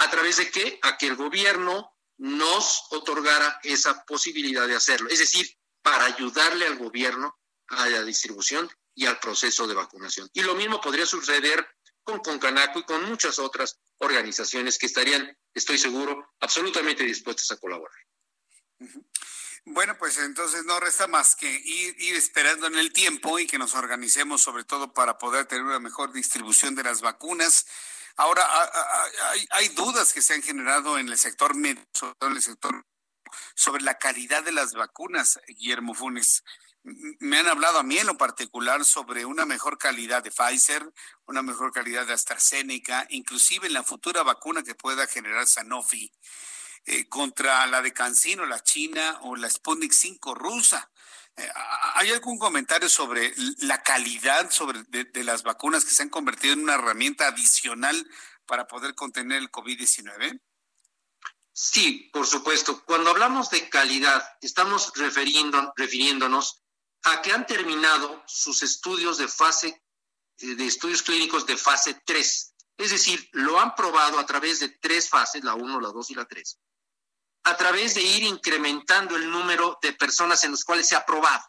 S14: ¿A través de qué? A que el gobierno nos otorgara esa posibilidad de hacerlo. Es decir, para ayudarle al gobierno a la distribución y al proceso de vacunación. Y lo mismo podría suceder con Concanaco y con muchas otras organizaciones que estarían, estoy seguro, absolutamente dispuestas a colaborar.
S1: Bueno, pues entonces no resta más que ir, esperando en el tiempo y que nos organicemos sobre todo para poder tener una mejor distribución de las vacunas. Ahora, hay, dudas que se han generado en el sector médico, en el sector sobre la calidad de las vacunas, Guillermo Funes. Me han hablado a mí en lo particular sobre una mejor calidad de Pfizer, una mejor calidad de AstraZeneca, inclusive en la futura vacuna que pueda generar Sanofi. Eh, contra la de Cancino, la China o la Sputnik 5 rusa. Eh, ¿Hay algún comentario sobre la calidad sobre de, las vacunas que se han convertido en una herramienta adicional para poder contener el COVID-19?
S14: Sí, por supuesto. Cuando hablamos de calidad, estamos refiriendo, refiriéndonos a que han terminado sus estudios de fase, eh, de estudios clínicos de fase 3. Es decir, lo han probado a través de tres fases, la 1, la 2 y la 3 a través de ir incrementando el número de personas en los cuales se ha probado.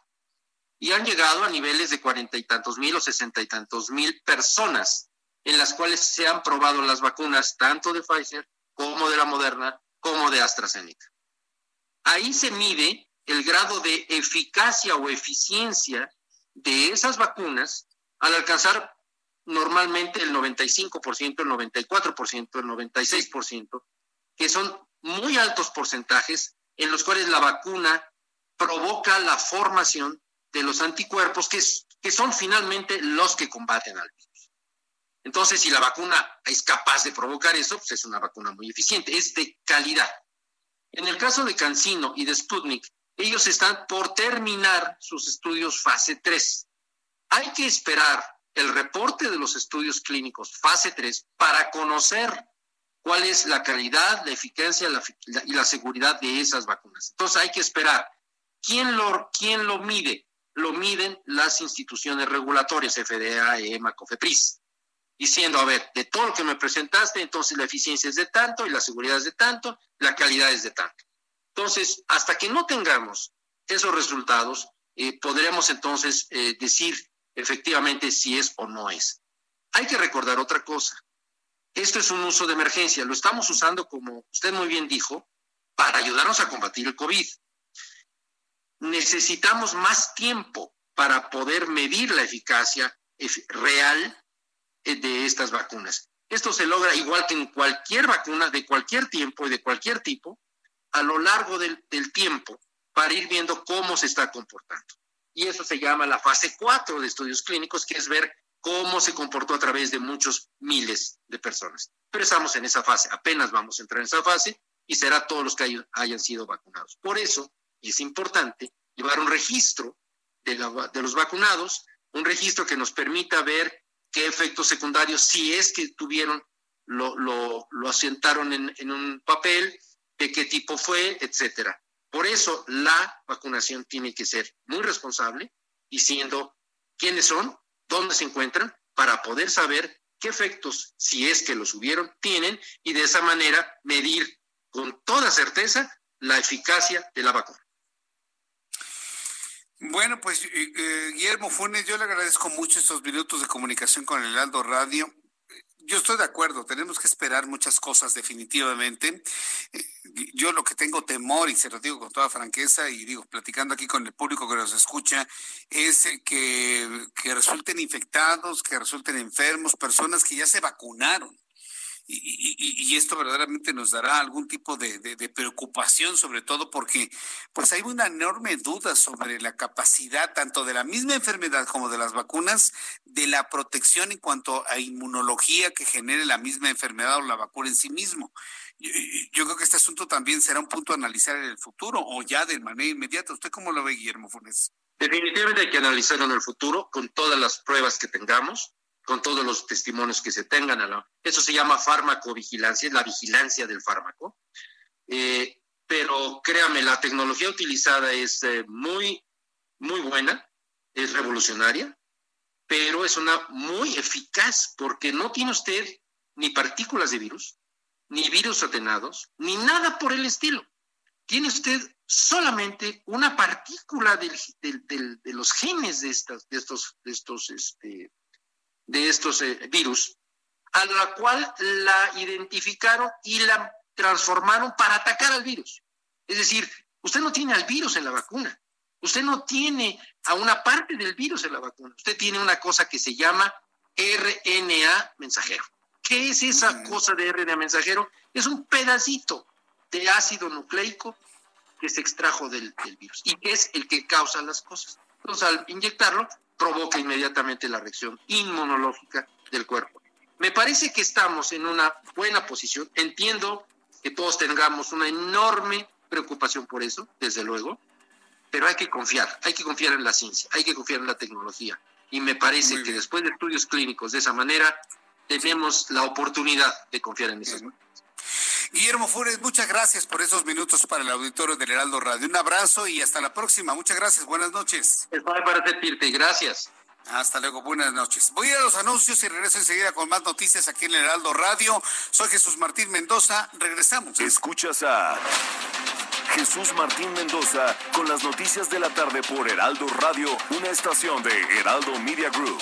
S14: Y han llegado a niveles de cuarenta y tantos mil o sesenta y tantos mil personas en las cuales se han probado las vacunas, tanto de Pfizer como de la Moderna, como de AstraZeneca. Ahí se mide el grado de eficacia o eficiencia de esas vacunas al alcanzar normalmente el 95%, el 94%, el 96%, que son muy altos porcentajes en los cuales la vacuna provoca la formación de los anticuerpos que, son finalmente los que combaten al virus. Entonces, si la vacuna es capaz de provocar eso, pues es una vacuna muy eficiente, es de calidad. En el caso de Cancino y de Sputnik, ellos están por terminar sus estudios fase 3. Hay que esperar el reporte de los estudios clínicos fase 3 para conocer cuál es la calidad, la eficacia y la seguridad de esas vacunas. Entonces hay que esperar. ¿Quién lo, quién lo mide? Lo miden las instituciones regulatorias, FDA, EMA, COFEPRIS, diciendo, a ver, de todo lo que me presentaste, entonces la eficiencia es de tanto y la seguridad es de tanto, la calidad es de tanto. Entonces, hasta que no tengamos esos resultados, eh, podremos entonces eh, decir efectivamente si es o no es. Hay que recordar otra cosa. Esto es un uso de emergencia. Lo estamos usando, como usted muy bien dijo, para ayudarnos a combatir el COVID. Necesitamos más tiempo para poder medir la eficacia real eh, de estas vacunas. Esto se logra igual que en cualquier vacuna de cualquier tiempo y de cualquier tipo, a lo largo del, del tiempo, para ir viendo cómo se está comportando. Y eso se llama la fase 4 de estudios clínicos, que es ver cómo se comportó a través de muchos miles de personas. Pero estamos en esa fase, apenas vamos a entrar en esa fase y será todos los que hayan sido vacunados. Por eso es importante llevar un registro de, los vacunados, un registro que nos permita ver qué efectos secundarios, si es que tuvieron, lo, lo, en, en un papel, de qué tipo fue, etcétera. Por eso la vacunación tiene que ser muy responsable, diciendo quiénes son, dónde se encuentran para poder saber qué efectos, si es que los hubieron, tienen y de esa manera medir con toda certeza la eficacia de la vacuna.
S1: Bueno, pues eh, eh, Guillermo Funes, yo le agradezco mucho estos minutos de comunicación con el Aldo Radio. Yo estoy de acuerdo, tenemos que esperar muchas cosas definitivamente. Yo lo que tengo temor, y se lo digo con toda franqueza, y digo, platicando aquí con el público que nos escucha, es que, que resulten infectados, que resulten enfermos, personas que ya se vacunaron y, esto verdaderamente nos dará algún tipo de, preocupación, sobre todo porque pues hay una enorme duda sobre la capacidad tanto de la misma enfermedad como de las vacunas, de la protección en cuanto a inmunología que genere la misma enfermedad o la vacuna en sí mismo. Yo, creo que este asunto también será un punto a analizar en el futuro o ya de manera inmediata. ¿Usted cómo lo ve, Guillermo Funes?
S14: Definitivamente hay que analizarlo en el futuro con todas las pruebas que tengamos con todos los testimonios que se tengan. Eso se llama farmacovigilancia, es la vigilancia del fármaco. Eh, pero créame, la tecnología utilizada es eh, muy, muy buena, es revolucionaria, pero es una muy eficaz porque no tiene usted ni partículas de virus, ni virus atenados, ni nada por el estilo. Tiene usted solamente una partícula de los genes de, estas, de estos, de estos este, de estos eh, virus, a la cual la identificaron y la transformaron para atacar al virus. Es decir, usted no tiene al virus en la vacuna, usted no tiene a una parte del virus en la vacuna, usted tiene una cosa que se llama RNA mensajero. ¿Qué es esa cosa de RNA mensajero? Es un pedacito de ácido nucleico que se extrajo del, del virus y que es el que causa las cosas. Entonces, al inyectarlo, provoca inmediatamente la reacción inmunológica del cuerpo. Me parece que estamos en una buena posición. Entiendo que todos tengamos una enorme preocupación por eso, desde luego, pero hay que confiar, hay que confiar en la ciencia, hay que confiar en la tecnología. Y me parece que después de estudios clínicos de esa manera, tenemos la oportunidad de confiar en esas
S1: Guillermo Fures, muchas gracias por esos minutos para el auditorio del Heraldo Radio. Un abrazo y hasta la próxima. Muchas gracias. Buenas noches.
S14: Estoy para servirte. Gracias.
S1: Hasta luego, buenas noches. Voy a ir a los anuncios y regreso enseguida con más noticias aquí en el Heraldo Radio. Soy Jesús Martín Mendoza. Regresamos.
S10: Escuchas a Jesús Martín Mendoza con las noticias de la tarde por Heraldo Radio, una estación de Heraldo Media Group.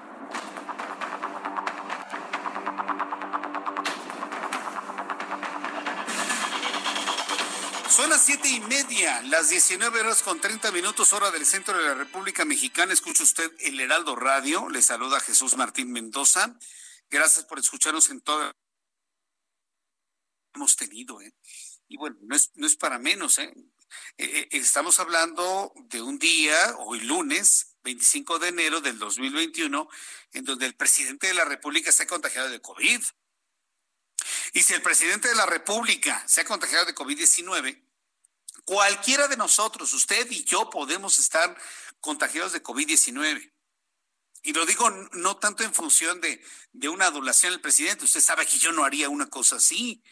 S1: Son las siete y media, las 19 horas con 30 minutos, hora del centro de la República Mexicana. Escucha usted el Heraldo Radio. Le saluda Jesús Martín Mendoza. Gracias por escucharnos en todo. Hemos tenido, ¿eh? Y bueno, no es, no es para menos, ¿eh? Eh, ¿eh? Estamos hablando de un día, hoy lunes, 25 de enero del 2021, en donde el presidente de la República se ha contagiado de COVID. Y si el presidente de la República se ha contagiado de COVID-19, cualquiera de nosotros, usted y yo, podemos estar contagiados de COVID-19. Y lo digo no tanto en función de, una adulación al presidente. Usted sabe que yo no haría una cosa así.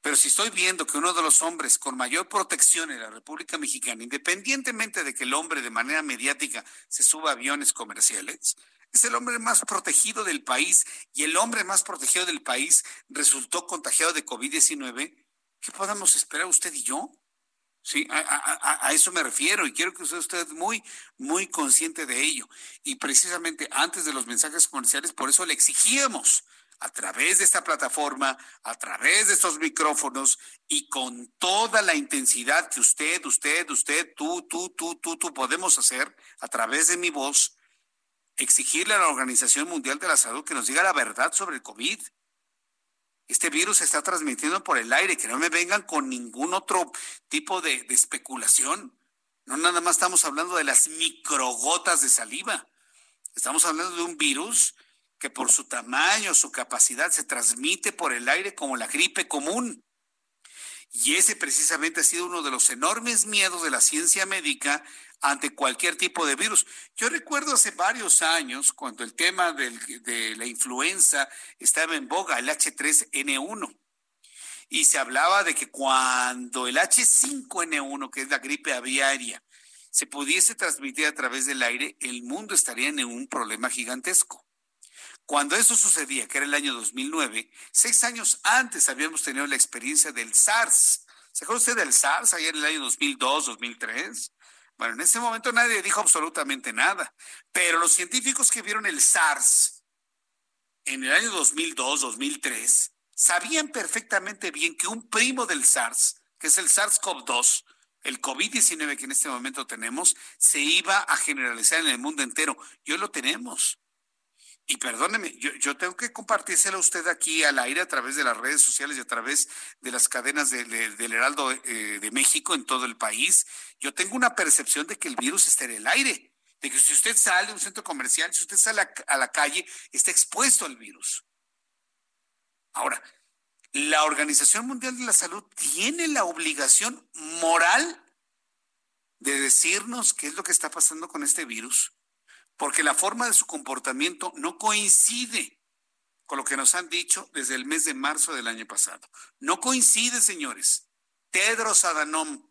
S1: Pero si estoy viendo que uno de los hombres con mayor protección en la República Mexicana, independientemente de que el hombre de manera mediática se suba aviones comerciales, es el hombre más protegido del país y el hombre más protegido del país resultó contagiado de COVID-19, ¿qué podemos esperar usted y yo? Sí, a, a, eso me refiero y quiero que usted muy, muy consciente de ello. Y precisamente antes de los mensajes comerciales, por eso le exigíamos a través de esta plataforma, a través de estos micrófonos y con toda la intensidad que usted, usted, usted, tú, tú, tú, tú, tú podemos hacer a través de mi voz, exigirle a la Organización Mundial de la Salud que nos diga la verdad sobre el COVID. Este virus se está transmitiendo por el aire, que no me vengan con ningún otro tipo de, especulación. No nada más estamos hablando de las microgotas de saliva. Estamos hablando de un virus que por su tamaño, su capacidad, se transmite por el aire como la gripe común. Y ese precisamente ha sido uno de los enormes miedos de la ciencia médica ante cualquier tipo de virus. Yo recuerdo hace varios años, cuando el tema de la influenza estaba en boga, el H3N1. y se hablaba de que cuando el H5N1, que es la gripe aviaria, se pudiese transmitir a través del aire, el mundo estaría en un problema gigantesco. Cuando eso sucedía, que era el año 2009, seis años antes habíamos tenido la experiencia del SARS. ¿Se acuerda usted del SARS allá en el año 2002, 2003? Bueno, en ese momento nadie dijo absolutamente nada, pero los científicos que vieron el SARS en el año 2002, 2003, sabían perfectamente bien que un primo del SARS, que es el SARS-CoV-2, el COVID-19 que en este momento tenemos, se iba a generalizar en el mundo entero. Y hoy lo tenemos. Y perdóneme, yo, tengo que compartírselo a usted aquí al aire a través de las redes sociales y a través de las cadenas del Heraldo eh, de México en todo el país. Yo tengo una percepción de que el virus está en el aire, de que si usted sale a un centro comercial, si usted sale a la calle, está expuesto al virus. Ahora, la Organización Mundial de la Salud tiene la obligación moral de decirnos qué es lo que está pasando con este virus, porque la forma de su comportamiento no coincide con lo que nos han dicho desde el mes de marzo del año pasado. No coincide, señores. Tedros Adhanom,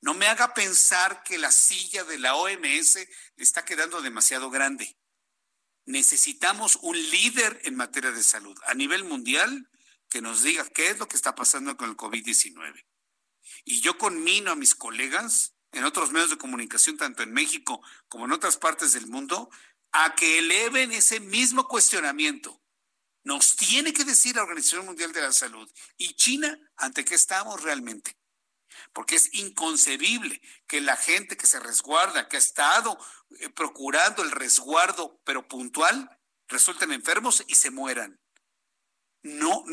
S1: no me haga pensar que la silla de la OMS le está quedando demasiado grande. Necesitamos un líder en materia de salud a nivel mundial que nos diga qué es lo que está pasando con el COVID-19. Y yo conmino a mis colegas en otros medios de comunicación, tanto en México como en otras partes del mundo, a que eleven ese mismo cuestionamiento. Nos tiene que decir la Organización Mundial de la Salud y China ante qué estamos realmente. Porque es inconcebible que la gente que se resguarda, que ha estado eh, procurando el resguardo, pero puntual, resulten enfermos y se mueran. No,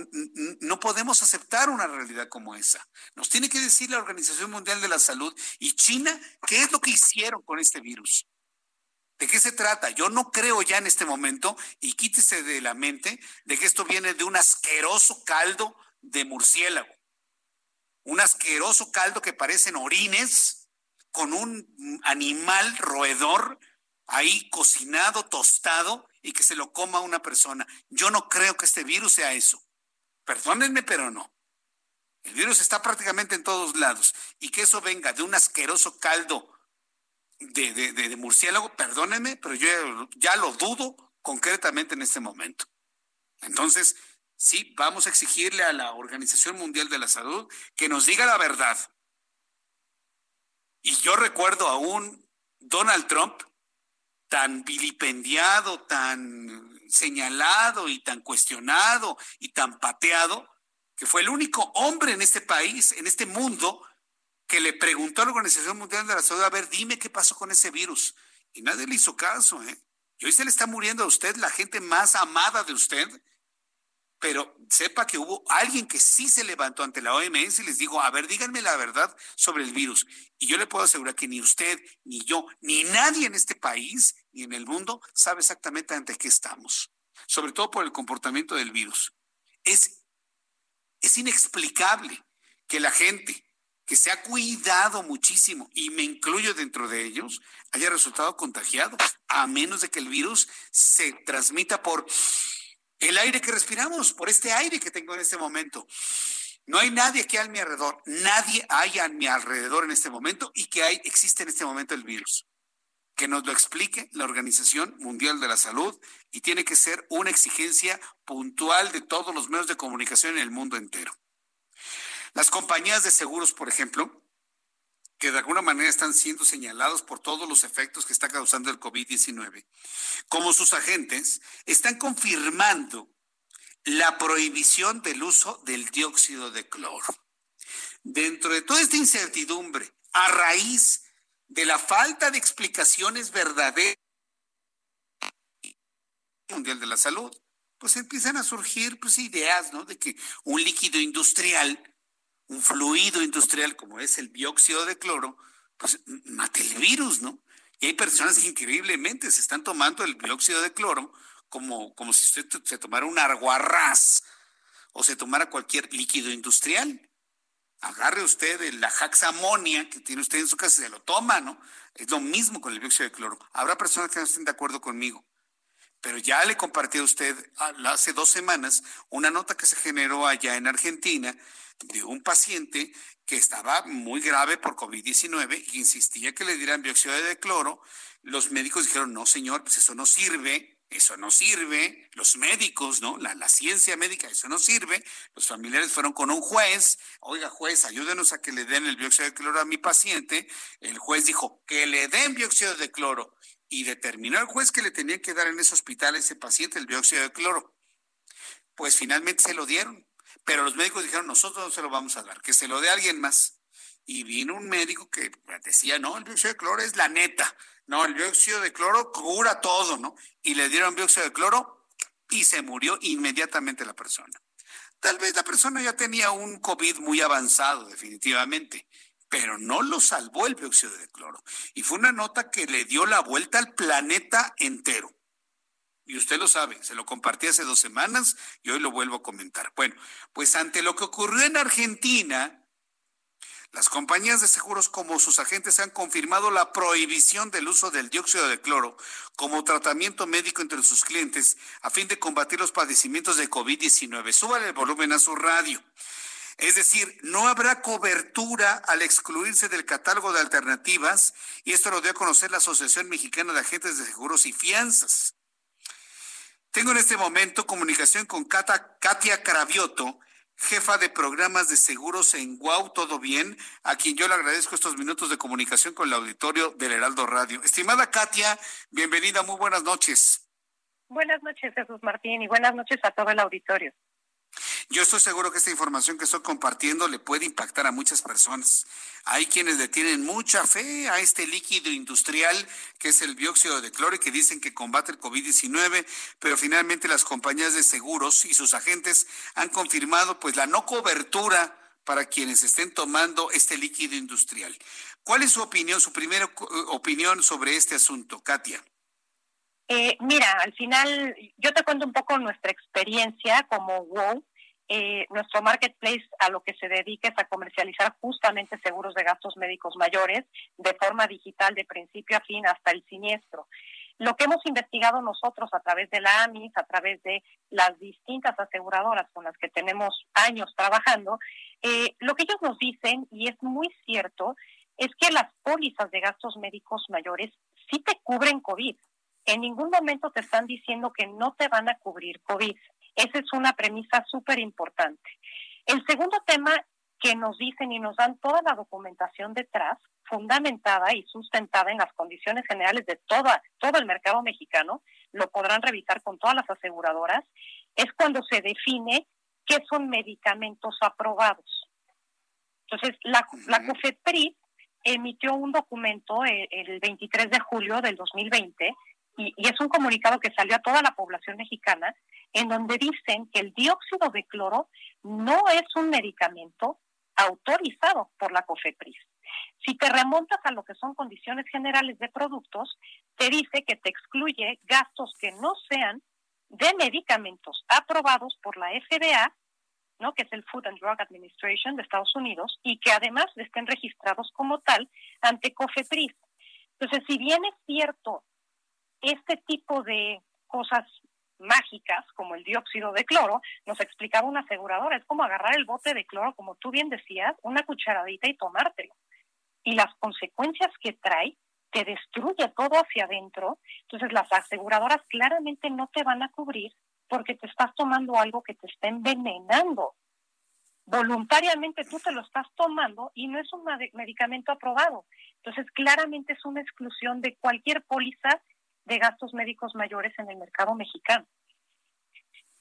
S1: no podemos aceptar una realidad como esa. Nos tiene que decir la Organización Mundial de la Salud y China qué es lo que hicieron con este virus. ¿De qué se trata? Yo no creo ya en este momento, y quítese de la mente, de que esto viene de un asqueroso caldo de murciélago. Un asqueroso caldo que parecen orines con un animal roedor ahí cocinado, tostado, y que se lo coma una persona. Yo no creo que este virus sea eso. Perdónenme, pero no. El virus está prácticamente en todos lados. Y que eso venga de un asqueroso caldo de, murciélago, perdónenme, pero yo ya lo dudo concretamente en este momento. Entonces, sí, vamos a exigirle a la Organización Mundial de la Salud que nos diga la verdad. Y yo recuerdo a un Donald Trump tan vilipendiado, tan señalado y tan cuestionado y tan pateado, que fue el único hombre en este país, en este mundo, que le preguntó a la Organización Mundial de la Salud, a ver, dime qué pasó con ese virus. Y nadie le hizo caso, ¿eh? Y hoy se le está muriendo a usted, la gente más amada de usted, pero sepa que hubo alguien que sí se levantó ante la OMS y les dijo, a ver, díganme la verdad sobre el virus. Y yo le puedo asegurar que ni usted, ni yo, ni nadie en este país, ni en el mundo, sabe exactamente ante qué estamos, sobre todo por el comportamiento del virus. Es, es inexplicable que la gente que se ha cuidado muchísimo, y me incluyo dentro de ellos, haya resultado contagiado, a menos de que el virus se transmita por el aire que respiramos, por este aire que tengo en este momento. No hay nadie aquí a mi alrededor, nadie hay a mi alrededor en este momento y que hay, existe en este momento el virus. Que nos lo explique la Organización Mundial de la Salud y tiene que ser una exigencia puntual de todos los medios de comunicación en el mundo entero. Las compañías de seguros, por ejemplo, que de alguna manera están siendo señalados por todos los efectos que está causando el COVID-19, como sus agentes, están confirmando la prohibición del uso del dióxido de cloro. Dentro de toda esta incertidumbre, a raíz de la falta de explicaciones verdaderas Mundial de la Salud, pues empiezan a surgir pues, ideas, ¿no? De que un líquido industrial un fluido industrial como es el dióxido de cloro, pues mate el virus, ¿no? Y hay personas que increíblemente se están tomando el dióxido de cloro como, como si usted se tomara un arguarrás o se tomara cualquier líquido industrial. Agarre usted la jaxamonia que tiene usted en su casa y se lo toma, ¿no? Es lo mismo con el dióxido de cloro. Habrá personas que no estén de acuerdo conmigo. pero ya le compartí a usted hace dos semanas una nota que se generó allá en Argentina de un paciente que estaba muy grave por COVID-19 y insistía que le dieran dióxido de cloro. Los médicos dijeron, no, señor, pues eso no sirve, eso no sirve. Los médicos, ¿no? La, la ciencia médica, eso no sirve. Los familiares fueron con un juez, oiga, juez, ayúdenos a que le den el dióxido de cloro a mi paciente. El juez dijo, que le den dióxido de cloro. Y determinó el juez que le tenía que dar en ese hospital a ese paciente el dióxido de cloro. Pues finalmente se lo dieron pero los médicos dijeron, nosotros no se lo vamos a dar, que se lo dé alguien más. Y vino un médico que decía, no, el dióxido de cloro es la neta. No, el dióxido de cloro cura todo, ¿no? Y le dieron dióxido de cloro y se murió inmediatamente la persona. Tal vez la persona ya tenía un COVID muy avanzado, definitivamente, pero no lo salvó el dióxido de cloro. Y fue una nota que le dio la vuelta al planeta entero y usted lo sabe, se lo compartí hace dos semanas y hoy lo vuelvo a comentar. Bueno, pues ante lo que ocurrió en Argentina, las compañías de seguros como sus agentes han confirmado la prohibición del uso del dióxido de cloro como tratamiento médico entre sus clientes a fin de combatir los padecimientos de COVID-19. Súbale el volumen a su radio. Es decir, no habrá cobertura al excluirse del catálogo de alternativas y esto lo dio a conocer la Asociación Mexicana de Agentes de Seguros y Fianzas. Tengo en este momento comunicación con Katia Cravioto, jefa de programas de seguros en Guau, todo bien, a quien yo le agradezco estos minutos de comunicación con el auditorio del Heraldo Radio. Estimada Katia, bienvenida, muy buenas noches.
S15: Buenas noches, Jesús Martín, y buenas noches a todo el auditorio.
S1: Yo estoy seguro que esta información que estoy compartiendo le puede impactar a muchas personas. Hay quienes le tienen mucha fe a este líquido industrial que es el dióxido de cloro y que dicen que combate el COVID-19, pero finalmente las compañías de seguros y sus agentes han confirmado pues la no cobertura para quienes estén tomando este líquido industrial. ¿Cuál es su opinión, su primera opinión sobre este asunto, Katia?
S15: Eh, mira, al final yo te cuento un poco nuestra experiencia como WOW. Eh, nuestro marketplace a lo que se dedica es a comercializar justamente seguros de gastos médicos mayores de forma digital de principio a fin hasta el siniestro. Lo que hemos investigado nosotros a través de la AMIS, a través de las distintas aseguradoras con las que tenemos años trabajando, eh, lo que ellos nos dicen, y es muy cierto, es que las pólizas de gastos médicos mayores sí te cubren COVID en ningún momento te están diciendo que no te van a cubrir COVID. Esa es una premisa súper importante. El segundo tema que nos dicen y nos dan toda la documentación detrás, fundamentada y sustentada en las condiciones generales de toda, todo el mercado mexicano, lo podrán revisar con todas las aseguradoras, es cuando se define qué son medicamentos aprobados. Entonces, la, la COFEPRIS emitió un documento el, el 23 de julio del 2020 y, es un comunicado que salió a toda la población mexicana, en donde dicen que el dióxido de cloro no es un medicamento autorizado por la COFEPRIS. Si te remontas a lo que son condiciones generales de productos, te dice que te excluye gastos que no sean de medicamentos aprobados por la FDA, ¿no? que es el Food and Drug Administration de Estados Unidos, y que además estén registrados como tal ante COFEPRIS. Entonces, si bien es cierto este tipo de cosas mágicas, como el dióxido de cloro, nos explicaba una aseguradora, es como agarrar el bote de cloro, como tú bien decías, una cucharadita y tomártelo. Y las consecuencias que trae, te destruye todo hacia adentro. Entonces las aseguradoras claramente no te van a cubrir porque te estás tomando algo que te está envenenando. Voluntariamente tú te lo estás tomando y no es un medicamento aprobado. Entonces claramente es una exclusión de cualquier póliza de gastos médicos mayores en el mercado mexicano.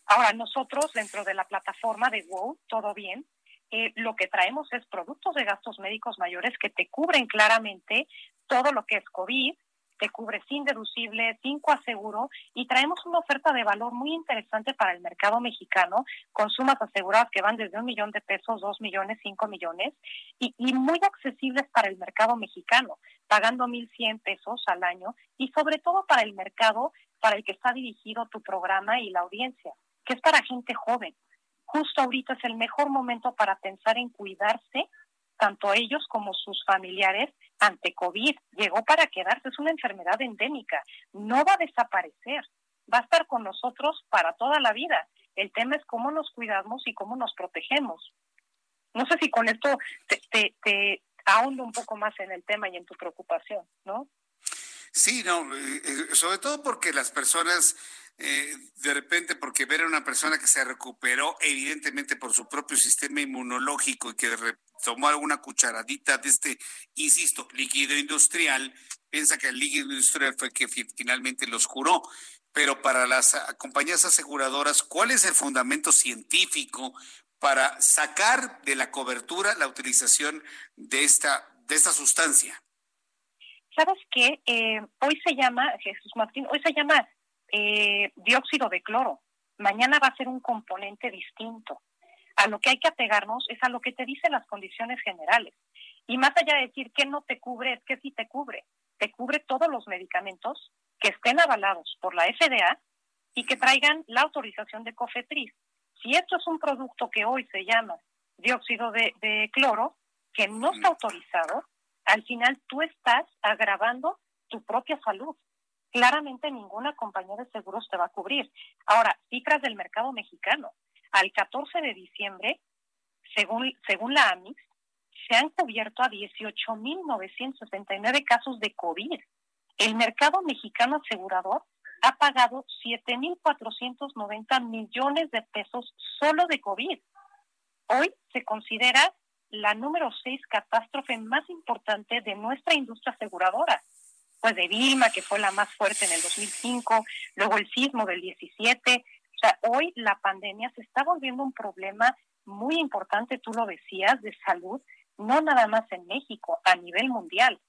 S15: Ahora, nosotros dentro de la plataforma de WOW, todo bien, eh, lo que traemos es productos de gastos médicos mayores que te cubren claramente todo lo que es COVID, te cubre sin deducible, sin coaseguro y traemos una oferta de valor muy interesante para el mercado mexicano con sumas aseguradas que van desde un millón de pesos, dos millones, cinco millones y, y muy accesibles para el mercado mexicano, pagando mil cien pesos al año y sobre todo para el mercado para el que está dirigido tu programa y la audiencia, que es para gente joven. Justo ahorita es el mejor momento para pensar en cuidarse tanto ellos como sus familiares ante COVID. Llegó para quedarse, es una enfermedad endémica, no va a desaparecer. va a estar con nosotros para toda la vida. El tema es cómo nos cuidamos y cómo nos protegemos. No sé si con esto te, te, te ahondo un poco más en el tema y en tu preocupación, ¿no?
S1: Sí, no, eh, eh, sobre todo porque las personas, eh, de repente, porque ver a una persona que se recuperó evidentemente por su propio sistema inmunológico y que tomó alguna cucharadita de este, insisto, líquido industrial, piensa que el líquido industrial fue que finalmente los curó. Pero para las compañías aseguradoras, ¿cuál es el fundamento científico para sacar de la cobertura la utilización de esta, de esta sustancia?
S15: ¿Sabes qué? Eh, hoy se llama, Jesús Martín, hoy se llama eh, dióxido de cloro. Mañana va a ser un componente distinto. A lo que hay que apegarnos es a lo que te dicen las condiciones generales. Y más allá de decir que no te cubre, es que sí te cubre. Te cubre todos los medicamentos que estén avalados por la FDA y que traigan la autorización de COFETRIS. Si esto es un producto que hoy se llama dióxido de, de cloro, que no está autorizado, al final tú estás agravando tu propia salud. Claramente ninguna compañía de seguros te va a cubrir. Ahora, cifras del mercado mexicano. Al 14 de diciembre, según, según la AMIX, se han cubierto a 18.969 casos de COVID. El mercado mexicano asegurador ha pagado 7.490 millones de pesos solo de COVID. Hoy se considera la número seis catástrofe más importante de nuestra industria aseguradora. Pues de Vilma, que fue la más fuerte en el 2005, luego el sismo del 17. O sea, hoy la pandemia se está volviendo un problema muy importante, tú lo decías, de salud, no nada más en México, a nivel mundial.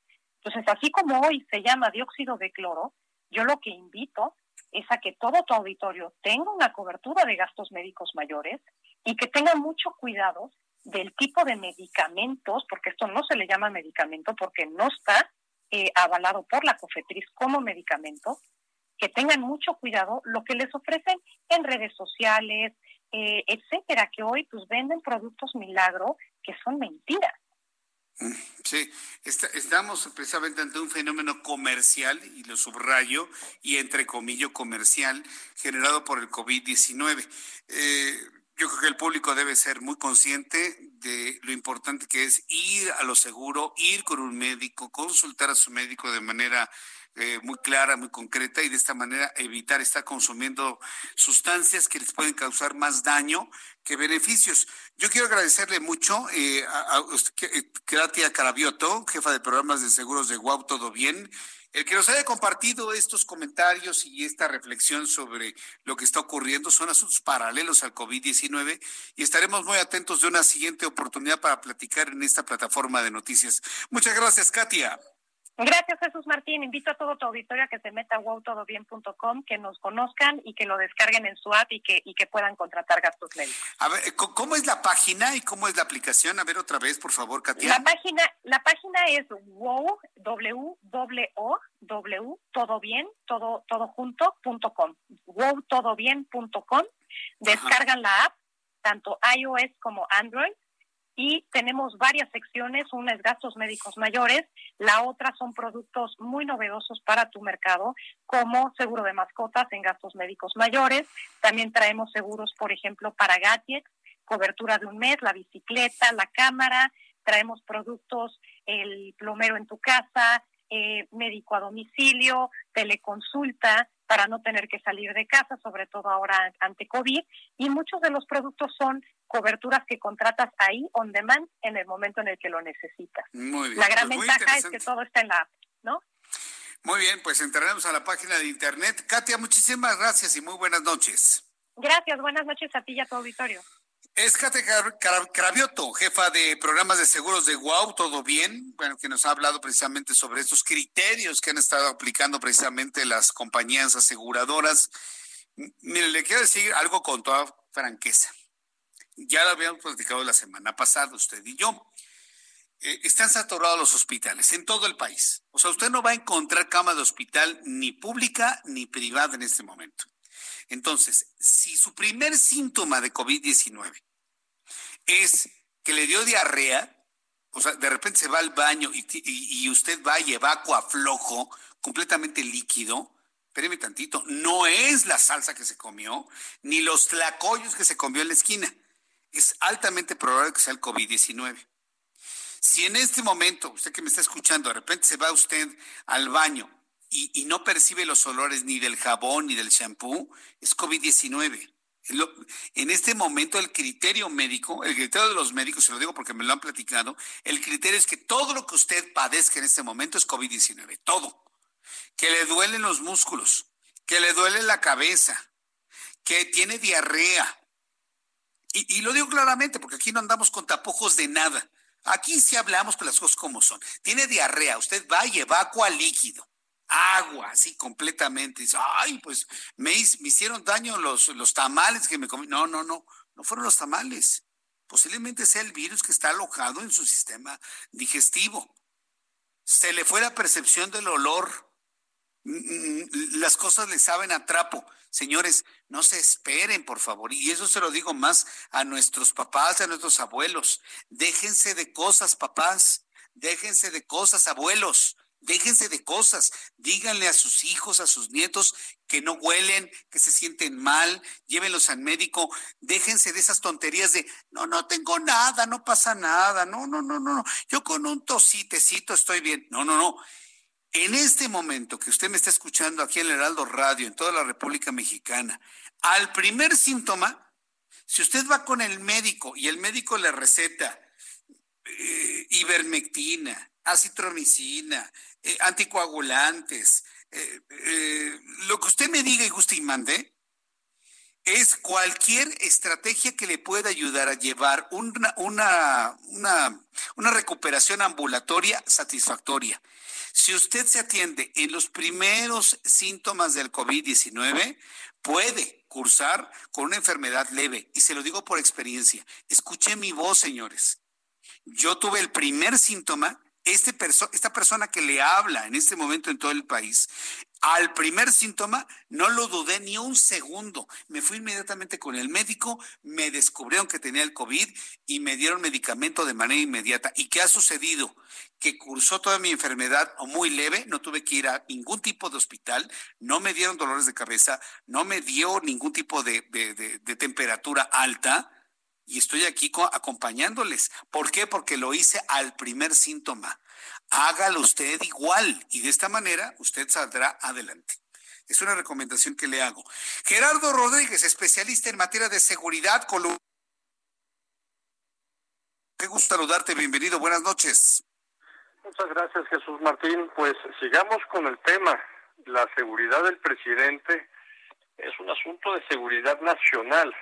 S15: Entonces, así como hoy se llama dióxido de cloro, yo lo que invito es a que todo tu auditorio tenga una cobertura de gastos médicos mayores y que tenga mucho cuidado del tipo de medicamentos, porque esto no se le llama medicamento porque no está eh, avalado por la COFETRIS como medicamento, que tengan mucho cuidado lo que les ofrecen en redes sociales, eh, etcétera, que hoy pues venden productos milagro que son mentiras.
S1: Sí, estamos precisamente ante un fenómeno comercial, y lo subrayo, y entre comillas comercial, generado por el COVID-19. Eh, yo creo que el público debe ser muy consciente de lo importante que es ir a lo seguro, ir con un médico, consultar a su médico de manera eh, muy clara, muy concreta y de esta manera evitar estar consumiendo sustancias que les pueden causar más daño que beneficios. Yo quiero agradecerle mucho eh, a, a, Kratia Carabioto, jefa de programas de seguros de Guau Todo Bien, el que nos haya compartido estos comentarios y esta reflexión sobre lo que está ocurriendo son asuntos paralelos al COVID-19 y estaremos muy atentos de una siguiente oportunidad para platicar en esta plataforma de noticias. Muchas gracias, Katia.
S15: Gracias, Jesús Martín. Invito a todo tu auditorio a que se meta a wowtodobien.com, que nos conozcan y que lo descarguen en su app y que, y que puedan contratar gastos médicos.
S1: A ver, ¿cómo es la página y cómo es la aplicación? A ver, otra vez, por favor, Katia.
S15: La página, la página es wow, w, w, o, w, todo bien, todo, todo junto, punto com. wowtodobien.com. Descargan la app, tanto iOS como Android y tenemos varias secciones, una es gastos médicos mayores, la otra son productos muy novedosos para tu mercado, como seguro de mascotas en gastos médicos mayores, también traemos seguros, por ejemplo, para gadgets, cobertura de un mes, la bicicleta, la cámara, traemos productos, el plomero en tu casa, eh, médico a domicilio, teleconsulta, para no tener que salir de casa, sobre todo ahora ante COVID, y muchos de los productos son coberturas que contratas ahí on demand en el momento en el que lo necesitas.
S1: Muy bien.
S15: La gran pues ventaja es que todo está en la app, ¿no?
S1: Muy bien, pues entraremos a la página de internet. Katia, muchísimas gracias y muy buenas noches.
S15: Gracias, buenas noches a ti y a tu auditorio.
S1: Es Katia Cravioto, jefa de programas de seguros de Guau, ¿todo bien? Bueno, que nos ha hablado precisamente sobre estos criterios que han estado aplicando precisamente las compañías aseguradoras. Mire, le quiero decir algo con toda franqueza. Ya lo habíamos platicado la semana pasada, usted y yo. Eh, están saturados los hospitales en todo el país. O sea, usted no va a encontrar cama de hospital ni pública ni privada en este momento. Entonces, si su primer síntoma de COVID-19 es que le dio diarrea, o sea, de repente se va al baño y, y usted va y evacua flojo, completamente líquido, espéreme tantito, no es la salsa que se comió, ni los tlacoyos que se comió en la esquina. Es altamente probable que sea el COVID-19. Si en este momento, usted que me está escuchando, de repente se va usted al baño y, no percibe los olores ni del jabón ni del shampoo, es COVID-19. En este momento el criterio médico, el criterio de los médicos, se lo digo porque me lo han platicado, el criterio es que todo lo que usted padezca en este momento es COVID-19, todo que le duelen los músculos, que le duele la cabeza, que tiene diarrea. Y, lo digo claramente porque aquí no andamos con tapujos de nada. Aquí sí hablamos con las cosas como son. Tiene diarrea, usted va y evacua líquido, agua, así completamente. Dice, ay, pues me, me hicieron daño los, los tamales que me comí. No, no, no, no fueron los tamales. Posiblemente sea el virus que está alojado en su sistema digestivo. Se le fue la percepción del olor las cosas le saben a trapo. Señores, no se esperen, por favor. Y eso se lo digo más a nuestros papás, a nuestros abuelos. Déjense de cosas, papás. Déjense de cosas, abuelos. Déjense de cosas. Díganle a sus hijos, a sus nietos que no huelen, que se sienten mal. Llévenlos al médico. Déjense de esas tonterías de, no, no tengo nada, no pasa nada. No, no, no, no. Yo con un tositecito estoy bien. No, no, no. En este momento que usted me está escuchando aquí en el Heraldo Radio, en toda la República Mexicana, al primer síntoma, si usted va con el médico y el médico le receta eh, ivermectina, acitromicina, eh, anticoagulantes, eh, lo que usted me diga y guste y mande, es cualquier estrategia que le pueda ayudar a llevar una, una, una, una recuperación ambulatoria satisfactoria. Si usted se atiende en los primeros síntomas del COVID-19, puede cursar con una enfermedad leve. Y se lo digo por experiencia. Escuché mi voz, señores. Yo tuve el primer síntoma este esta persona que le habla en este momento en todo el país, al primer síntoma no lo dudé ni un segundo. Me fui inmediatamente con el médico, me descubrieron que tenía el COVID y me dieron medicamento de manera inmediata. ¿Y qué ha sucedido? Que cursó toda mi enfermedad muy leve, no tuve que ir a ningún tipo de hospital, no me dieron dolores de cabeza, no me dio ningún tipo de, de temperatura alta y estoy aquí acompañándoles. ¿Por qué? Porque lo hice al primer síntoma. Hágalo usted igual y de esta manera usted saldrá adelante. Es una recomendación que le hago. Gerardo Rodríguez, especialista en materia de seguridad. Qué gusto saludarte, bienvenido, buenas noches.
S16: Muchas gracias, Jesús Martín. Pues sigamos con el tema. La seguridad del presidente es un asunto de seguridad nacional.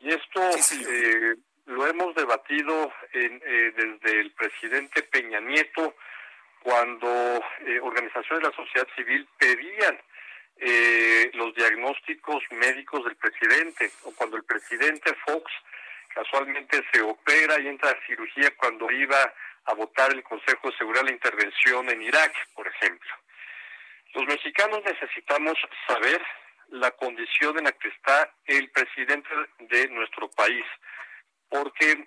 S16: Y esto eh, lo hemos debatido eh, desde el presidente Peña Nieto cuando eh, organizaciones de la sociedad civil pedían los diagnósticos médicos del presidente o cuando el presidente Fox casualmente se opera y entra a cirugía cuando iba a votar el Consejo de Seguridad la intervención en Irak, por ejemplo. Los mexicanos necesitamos saber la condición en la que está el presidente de nuestro país, porque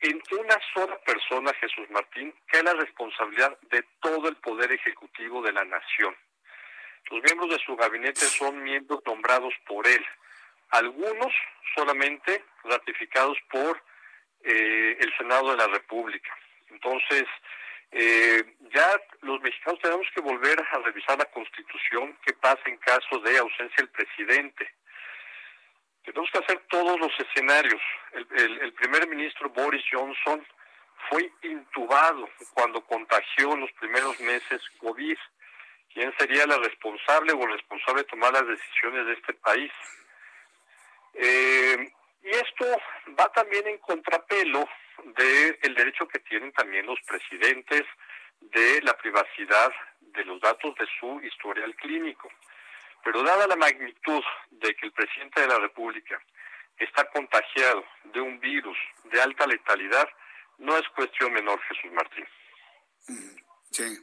S16: en una sola persona, Jesús Martín, cae la responsabilidad de todo el poder ejecutivo de la nación. Los miembros de su gabinete son miembros nombrados por él, algunos solamente ratificados por eh, el Senado de la República. Entonces, eh, ya los mexicanos tenemos que volver a revisar la constitución, qué pasa en caso de ausencia del presidente. Tenemos que hacer todos los escenarios. El, primer ministro Boris Johnson fue intubado cuando contagió en los primeros meses COVID. ¿Quién sería la responsable o el responsable de tomar las decisiones de este país? Eh, y esto va también en contrapelo del derecho que tienen también los presidentes de la privacidad de los datos de su historial clínico. Pero dada la magnitud de que el presidente de la República está contagiado de un virus de alta letalidad, no es cuestión menor, Jesús Martín.
S1: Sí.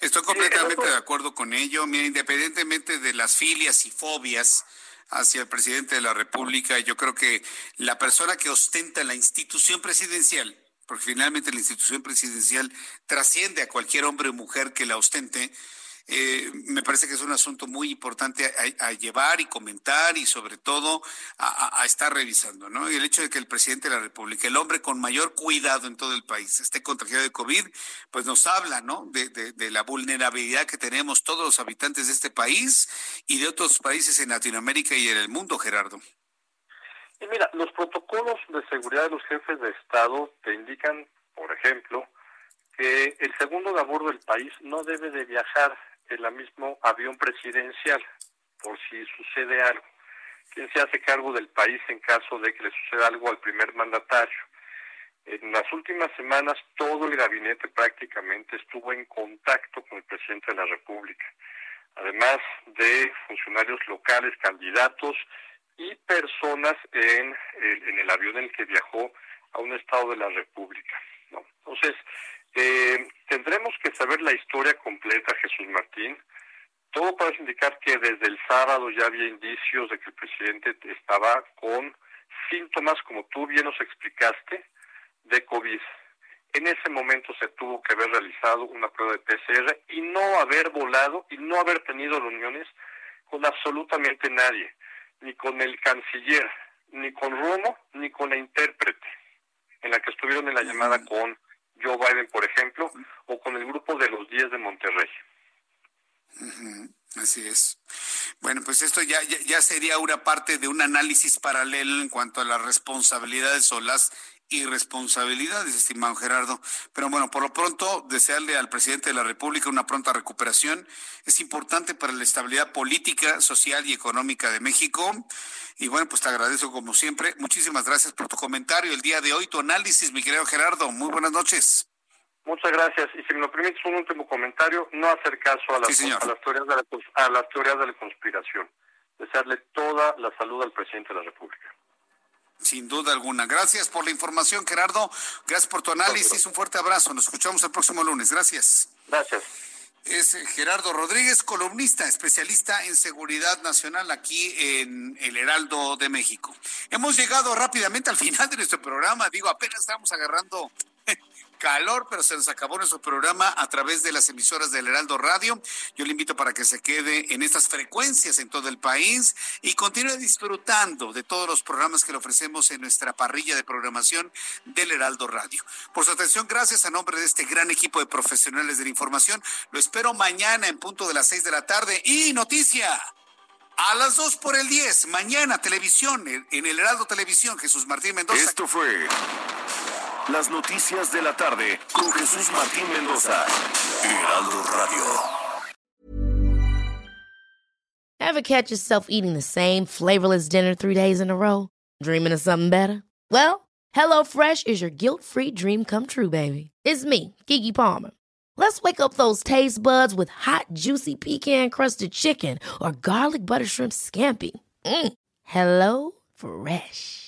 S1: Estoy completamente de acuerdo con ello. Mira, independientemente de las filias y fobias hacia el presidente de la República. Yo creo que la persona que ostenta la institución presidencial, porque finalmente la institución presidencial trasciende a cualquier hombre o mujer que la ostente, eh, me parece que es un asunto muy importante a, llevar y comentar y sobre todo a, estar revisando, ¿no? Y el hecho de que el presidente de la República, el hombre con mayor cuidado en todo el país, esté contagiado de COVID, pues nos habla, ¿no? De, de la vulnerabilidad que tenemos todos los habitantes de este país y de otros países en Latinoamérica y en el mundo, Gerardo.
S16: Y mira, los protocolos de seguridad de los jefes de Estado te indican, por ejemplo, que el segundo de a del país no debe de viajar el mismo avión presidencial por si sucede algo. ¿Quién se hace cargo del país en caso de que le suceda algo al primer mandatario? En las últimas semanas todo el gabinete prácticamente estuvo en contacto con el presidente de la República, además de funcionarios locales, candidatos y personas en el, en el avión en el que viajó a un estado de la República. Entonces, eh, tendremos que saber la historia completa, Jesús Martín. Todo parece indicar que desde el sábado ya había indicios de que el presidente estaba con síntomas, como tú bien nos explicaste, de COVID. En ese momento se tuvo que haber realizado una prueba de PCR y no haber volado y no haber tenido reuniones con absolutamente nadie, ni con el canciller, ni con Romo, ni con la intérprete, en la que estuvieron en la llamada con Joe Biden, por ejemplo, o con el grupo de los 10 de Monterrey.
S1: Así es. Bueno, pues esto ya, ya, sería una parte de un análisis paralelo en cuanto a las responsabilidades o las irresponsabilidades, estimado Gerardo. Pero bueno, por lo pronto, desearle al presidente de la República una pronta recuperación. Es importante para la estabilidad política, social y económica de México. Y bueno, pues te agradezco como siempre. Muchísimas gracias por tu comentario el día de hoy, tu análisis, mi querido Gerardo. Muy buenas noches.
S16: Muchas gracias. Y si me lo permites, un último comentario, no hacer caso a las, a las, teorías, de la, a las teorías de la conspiración. Desearle toda la salud al presidente de la República.
S1: Sin duda alguna. Gracias por la información, Gerardo. Gracias por tu análisis. Un fuerte abrazo. Nos escuchamos el próximo lunes. Gracias.
S16: Gracias.
S1: Es eh, Gerardo Rodríguez, columnista, especialista en seguridad nacional aquí en el Heraldo de México. Hemos llegado rápidamente al final de nuestro programa. Digo, apenas estamos agarrando calor, pero se nos acabó nuestro programa a través de las emisoras del Heraldo Radio. Yo le invito para que se quede en estas frecuencias en todo el país y continúe disfrutando de todos los programas que le ofrecemos en nuestra parrilla de programación del Heraldo Radio. Por su atención, gracias a nombre de este gran equipo de profesionales de la información. Lo espero mañana en punto de las seis de la tarde y noticia. A las dos por el diez, mañana televisión, en el Heraldo Televisión, Jesús Martín Mendoza.
S10: Esto fue las noticias de la tarde con Jesús Martín Mendoza. Heraldo Radio.
S17: Ever catch yourself eating the same flavorless dinner three days in a row? Dreaming of something better? Well, HelloFresh is your guilt-free dream come true, baby. It's me, Kiki Palmer. Let's wake up those taste buds with hot, juicy pecan-crusted chicken or garlic butter shrimp scampi. Mm. Hello Fresh.